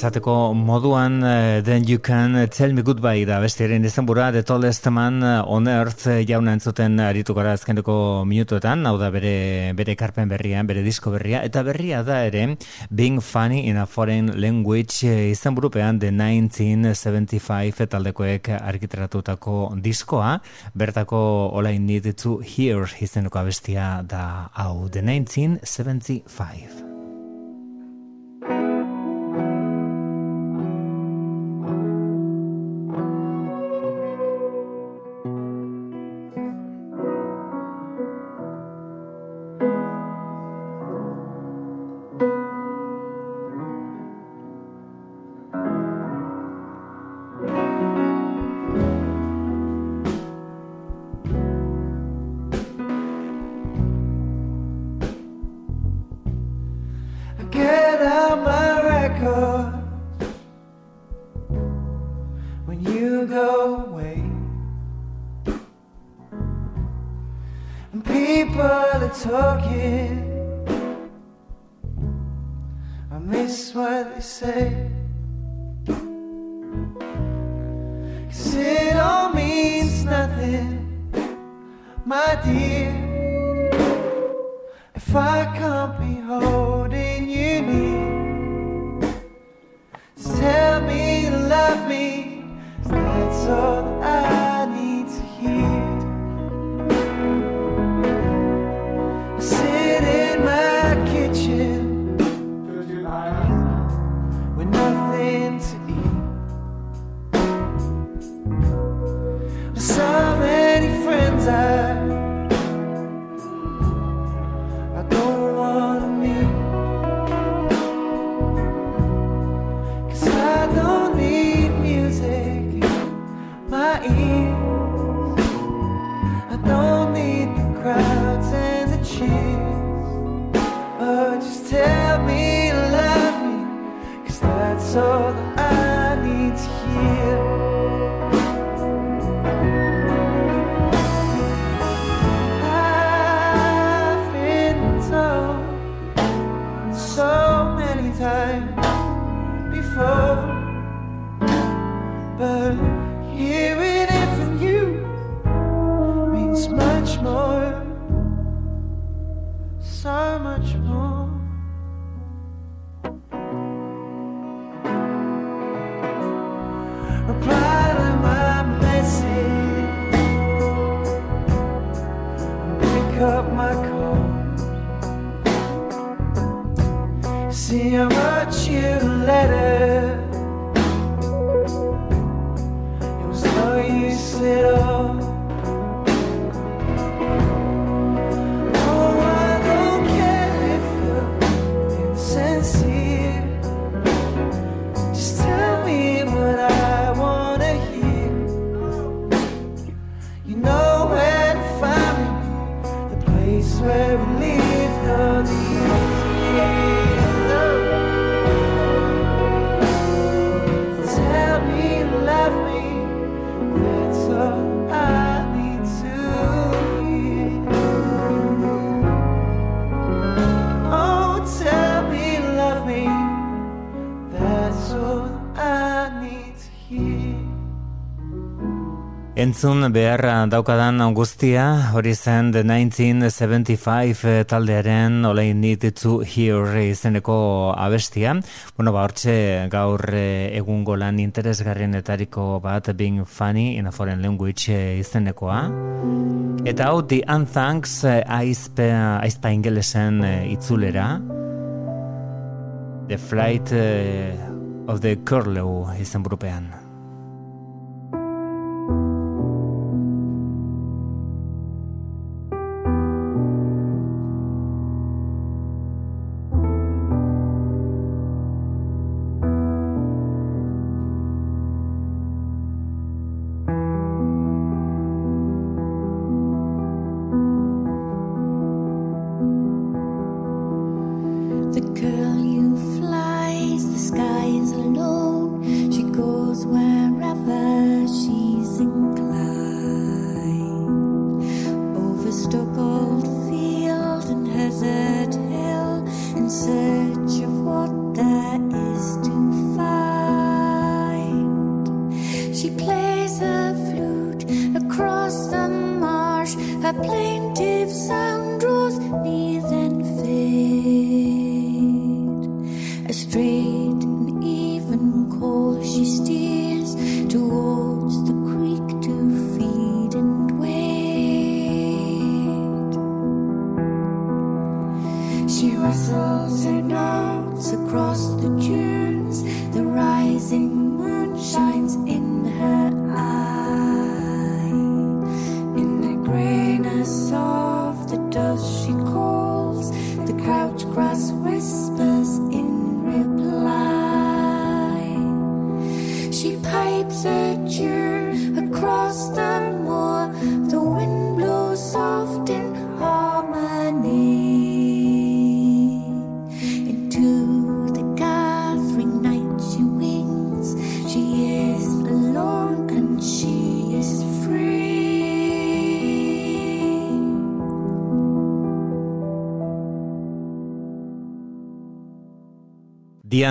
esateko moduan eh, Then You Can Tell Me Goodbye da bestiaren izan bura The Tallest Man eh, on Earth eh, jauna entzuten aritu gara azkeneko minutuetan. Hau da bere, bere karpen berrian, bere disko berria. Eta berria da ere Being Funny in a Foreign Language izan burupean The 1975 taldekoek arkiteratutako diskoa. Bertako All I Need to Hear izaneko abestia da hau The 1975 took it. Entzun beharra daukadan guztia, hori zen The 1975 eh, taldearen All I Need to Hear izeneko abestia. Bueno, ba, hortxe gaur eh, egungo lan interesgarrienetariko bat Being Funny in a Foreign Language eh, izenekoa. Eta hau, The Unthanks aizpe, aizpa ingelesen itzulera. The Flight of the Curlew izen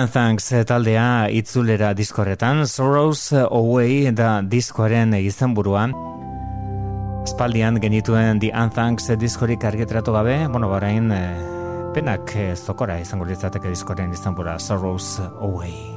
burupean. Ian Thanks taldea itzulera diskorretan, Sorrows Away da diskoaren izan buruan. Spaldian genituen The Unthanks diskorik argitratu gabe, bueno, barain, eh, penak eh, zokora izango ditzateke diskoren izan bura, Sorrows Away.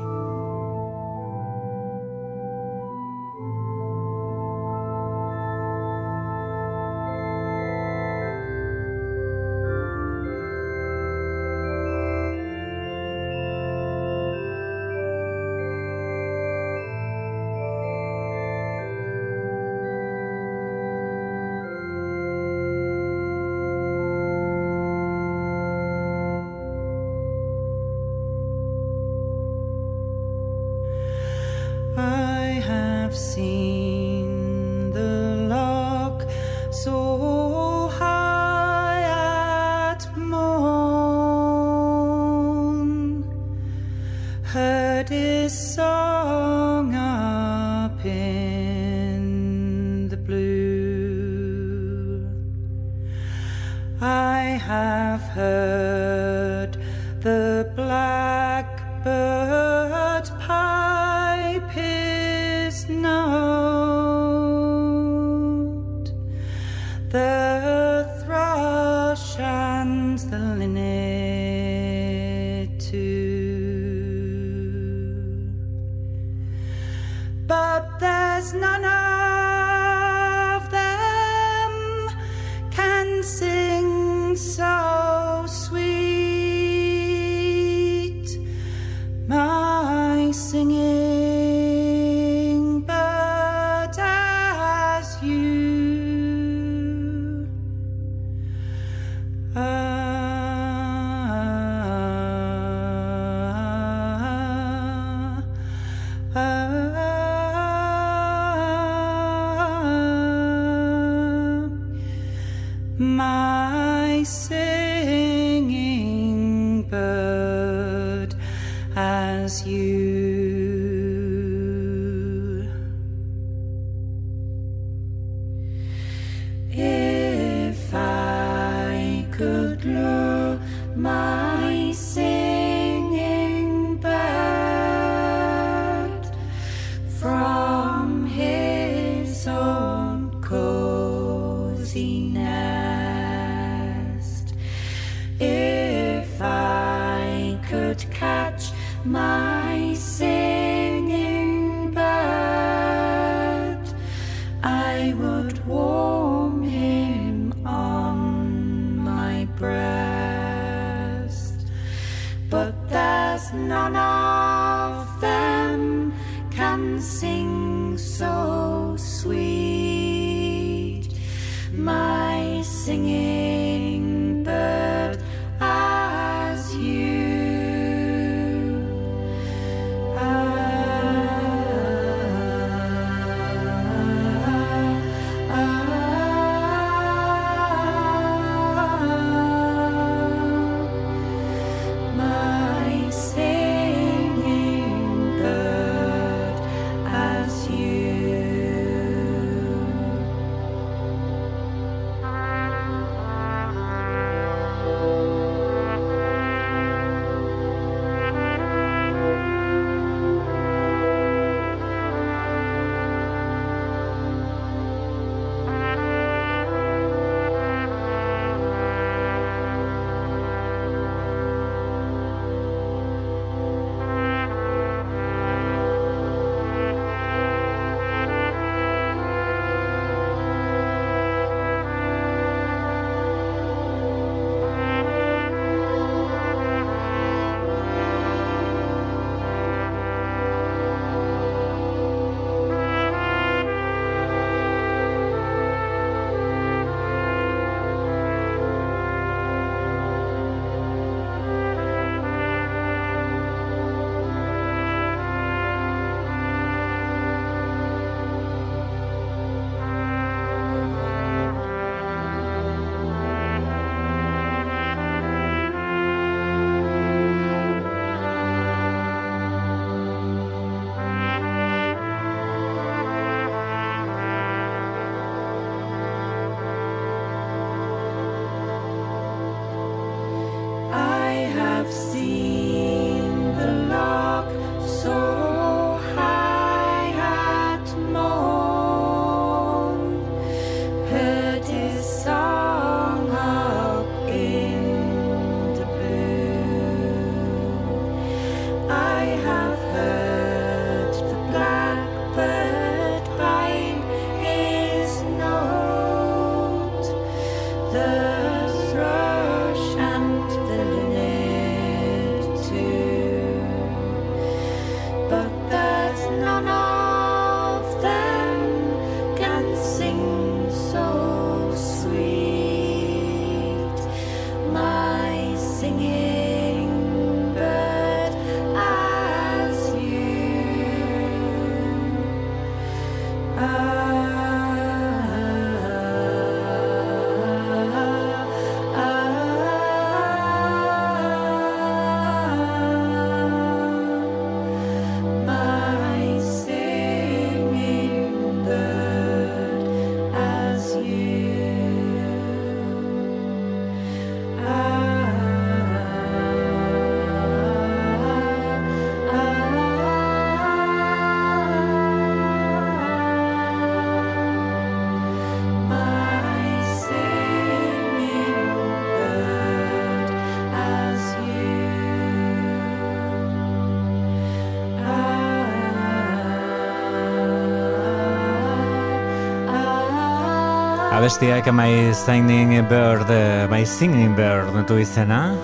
Abestiak My Singing Bird, My Singing Bird, netu izena.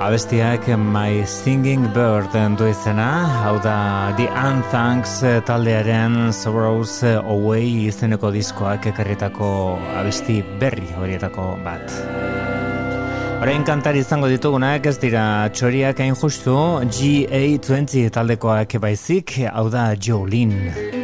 Abestiak My Singing Bird du izena, hau da The Unthanks taldearen Sorrows Away izeneko diskoak ekarritako abesti berri horietako bat. Horein kantari izango ditugunak ez dira txoriak hain justu GA20 taldekoak baizik, hau da Jolene.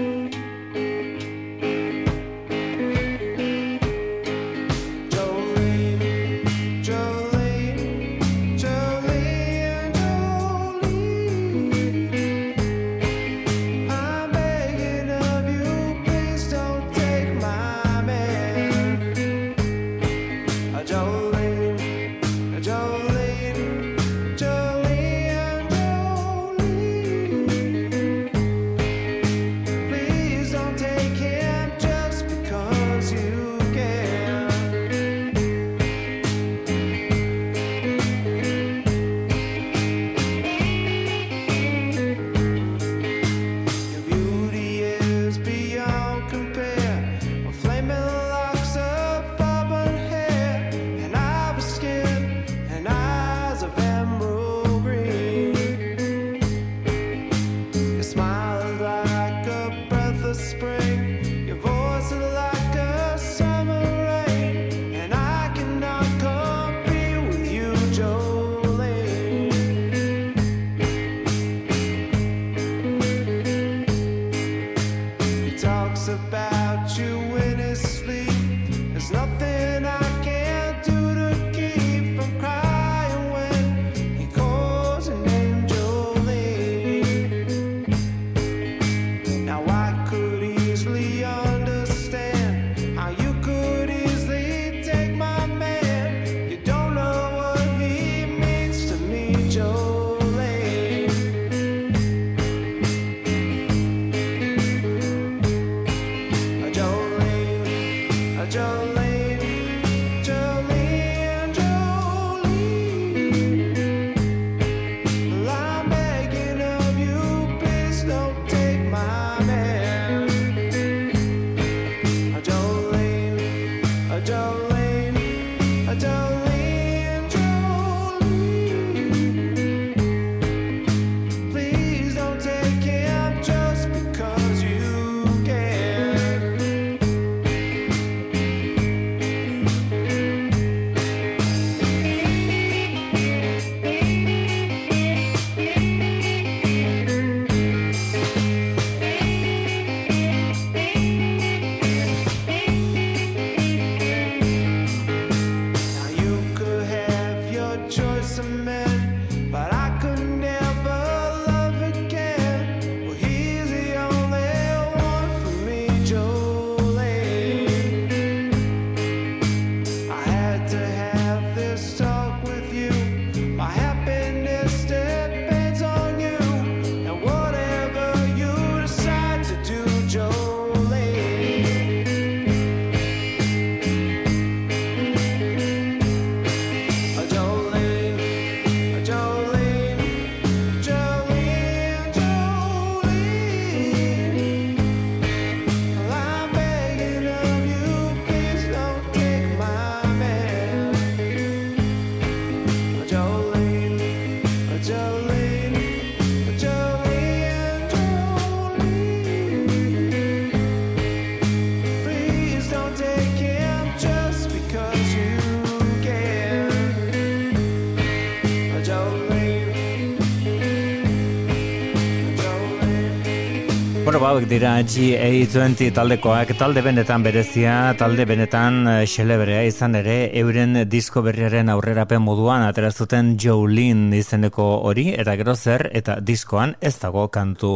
Bauek dira GA20 taldekoak, talde benetan berezia, talde benetan eh, xelebrea izan ere, euren disko berriaren aurrerapen moduan aterazuten Jolene izeneko hori, eta gero zer, eta diskoan ez dago kantu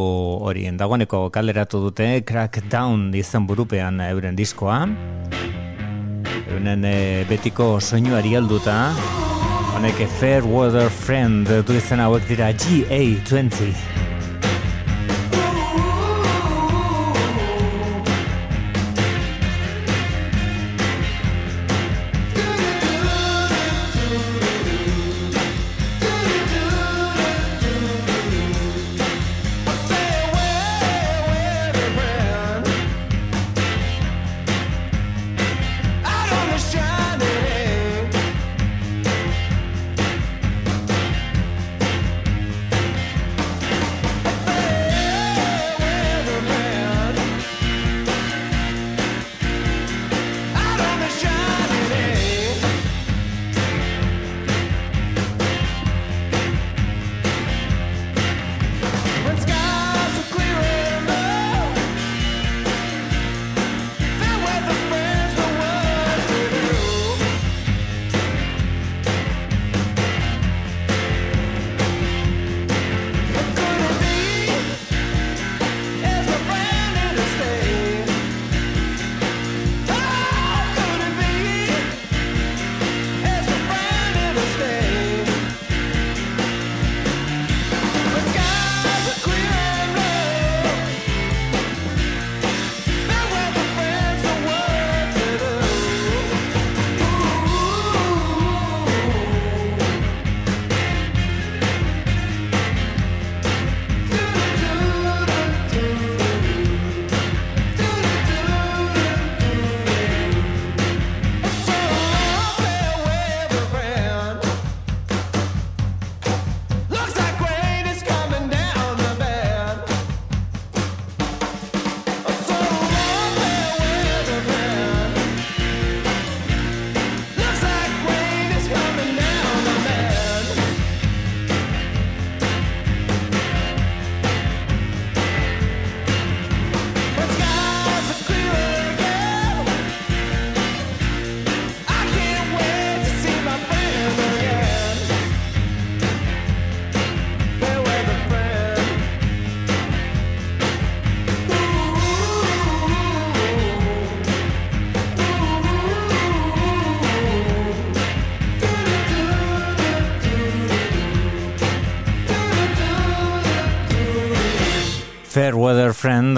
hori. Dagoeneko kalderatu dute Crackdown izen burupean euren diskoa. Euren e, betiko soinuari alduta, honek Fair Weather Friend du izen hauek dira GA20.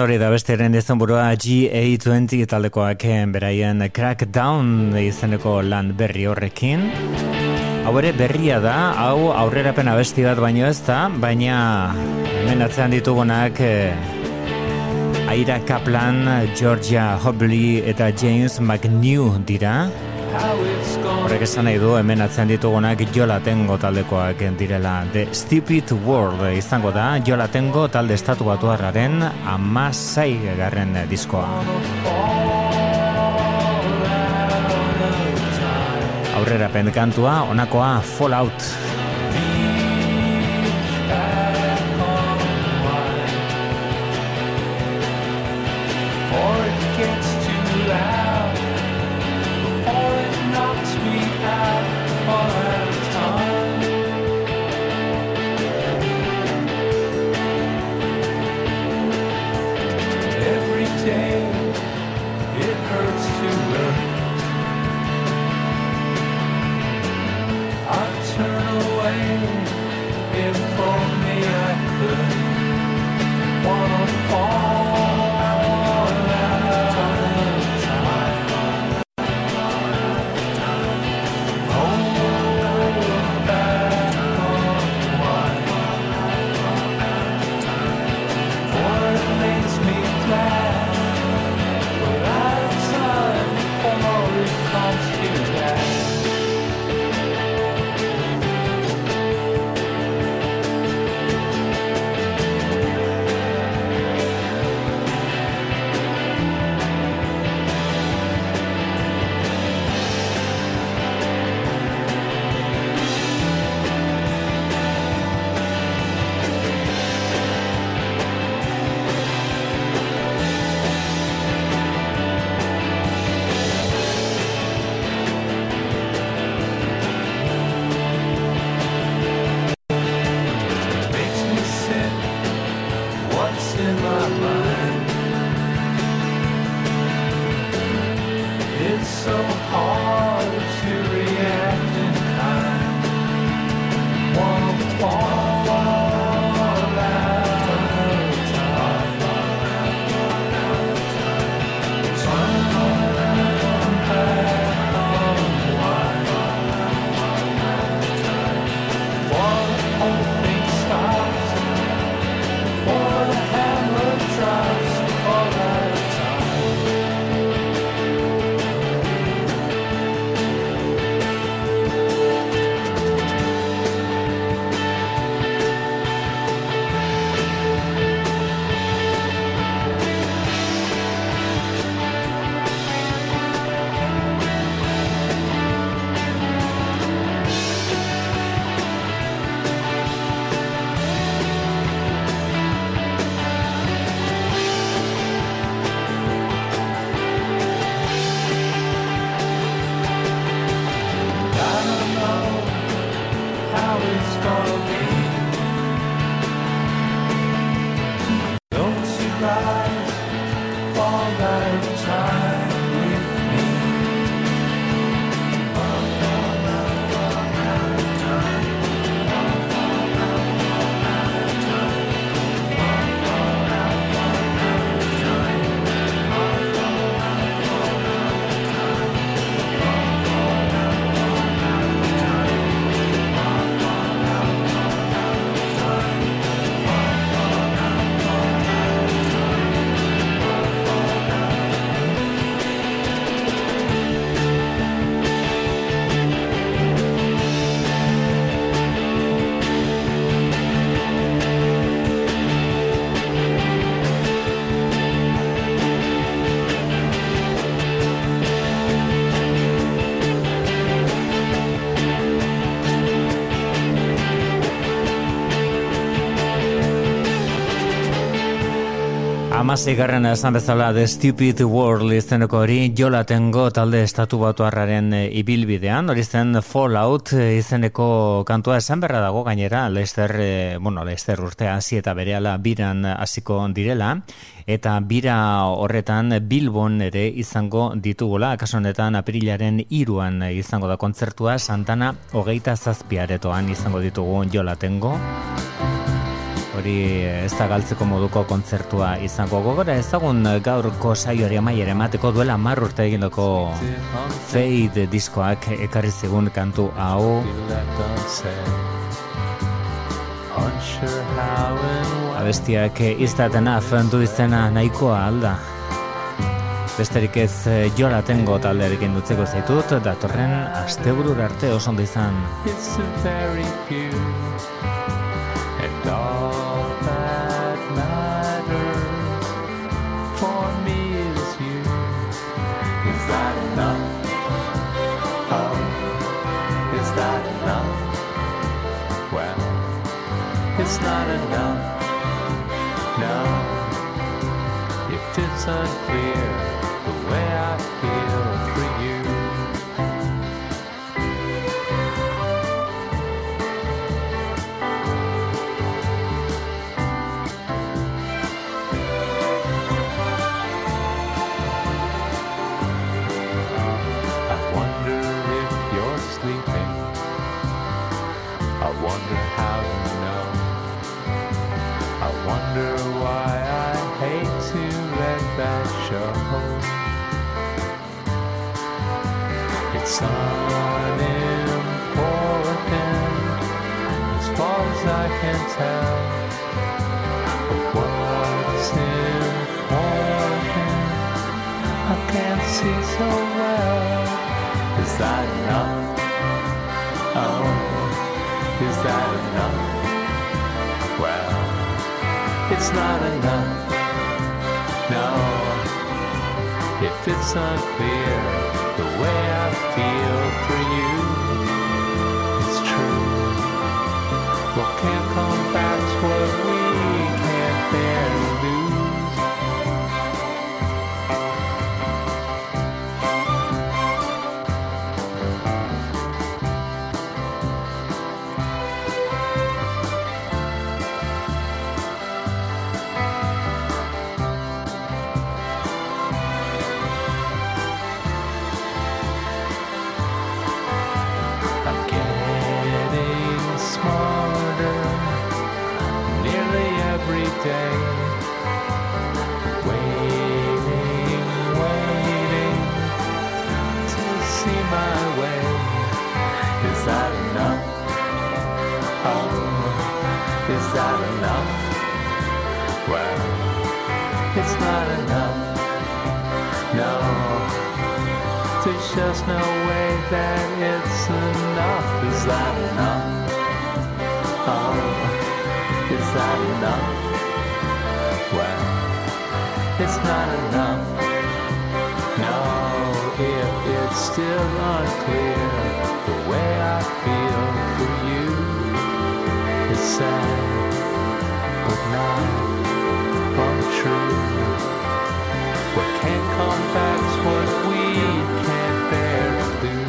Hori da beste eren izan burua GA20 taldekoak beraien Crackdown izeneko lan berri horrekin. Hau ere berria da, hau aurrerapen abesti bat baino ez da, baina hemen atzean ditugunak eh, Aira Kaplan, Georgia Hobley eta James McNew dira. Horrek esan nahi du hemen atzen ditugunak jolatengo taldekoak direla. The Stupid World izango da jolatengo talde estatu batu harraren garren diskoa. Aurrera penkantua, onakoa Fallout Amaseigarren esan bezala The Stupid World izeneko hori jola tengo talde estatu batu harraren e, ibilbidean, hori zen Fallout e, izeneko kantua esan berra dago gainera, Lester, e, bueno, Lester urtea hasi eta berehala biran hasiko direla, eta bira horretan Bilbon ere izango ditugula, akaso honetan aprilaren iruan izango da kontzertua, Santana hogeita zazpiaretoan izango ditugu jola tengo hori ez da galtzeko moduko kontzertua izango. Gogora ezagun gaurko saioari amaiere emateko duela mar urte egindako Fade diskoak ekarri zigun kantu hau. Abestiak iztatena fendu izena nahikoa alda Besterik ez jola tengo talderekin dutzeko zaitut, datorren asteburur arte oso ondo izan. time. Can't see so well. Is that enough? Oh, is that enough? Well, it's not enough. No, if it's unclear the way I feel for you, it's true. What can't come back's what we day. Waiting, waiting to see my way. Is that enough? Oh, is that enough? Well, it's not enough. No. There's just no way that it's enough. Is that enough? Oh, is that enough? Well, it's not enough. No, if it's still unclear, the way I feel for you is sad, but not untrue. What can't come back's what we can't bear to lose.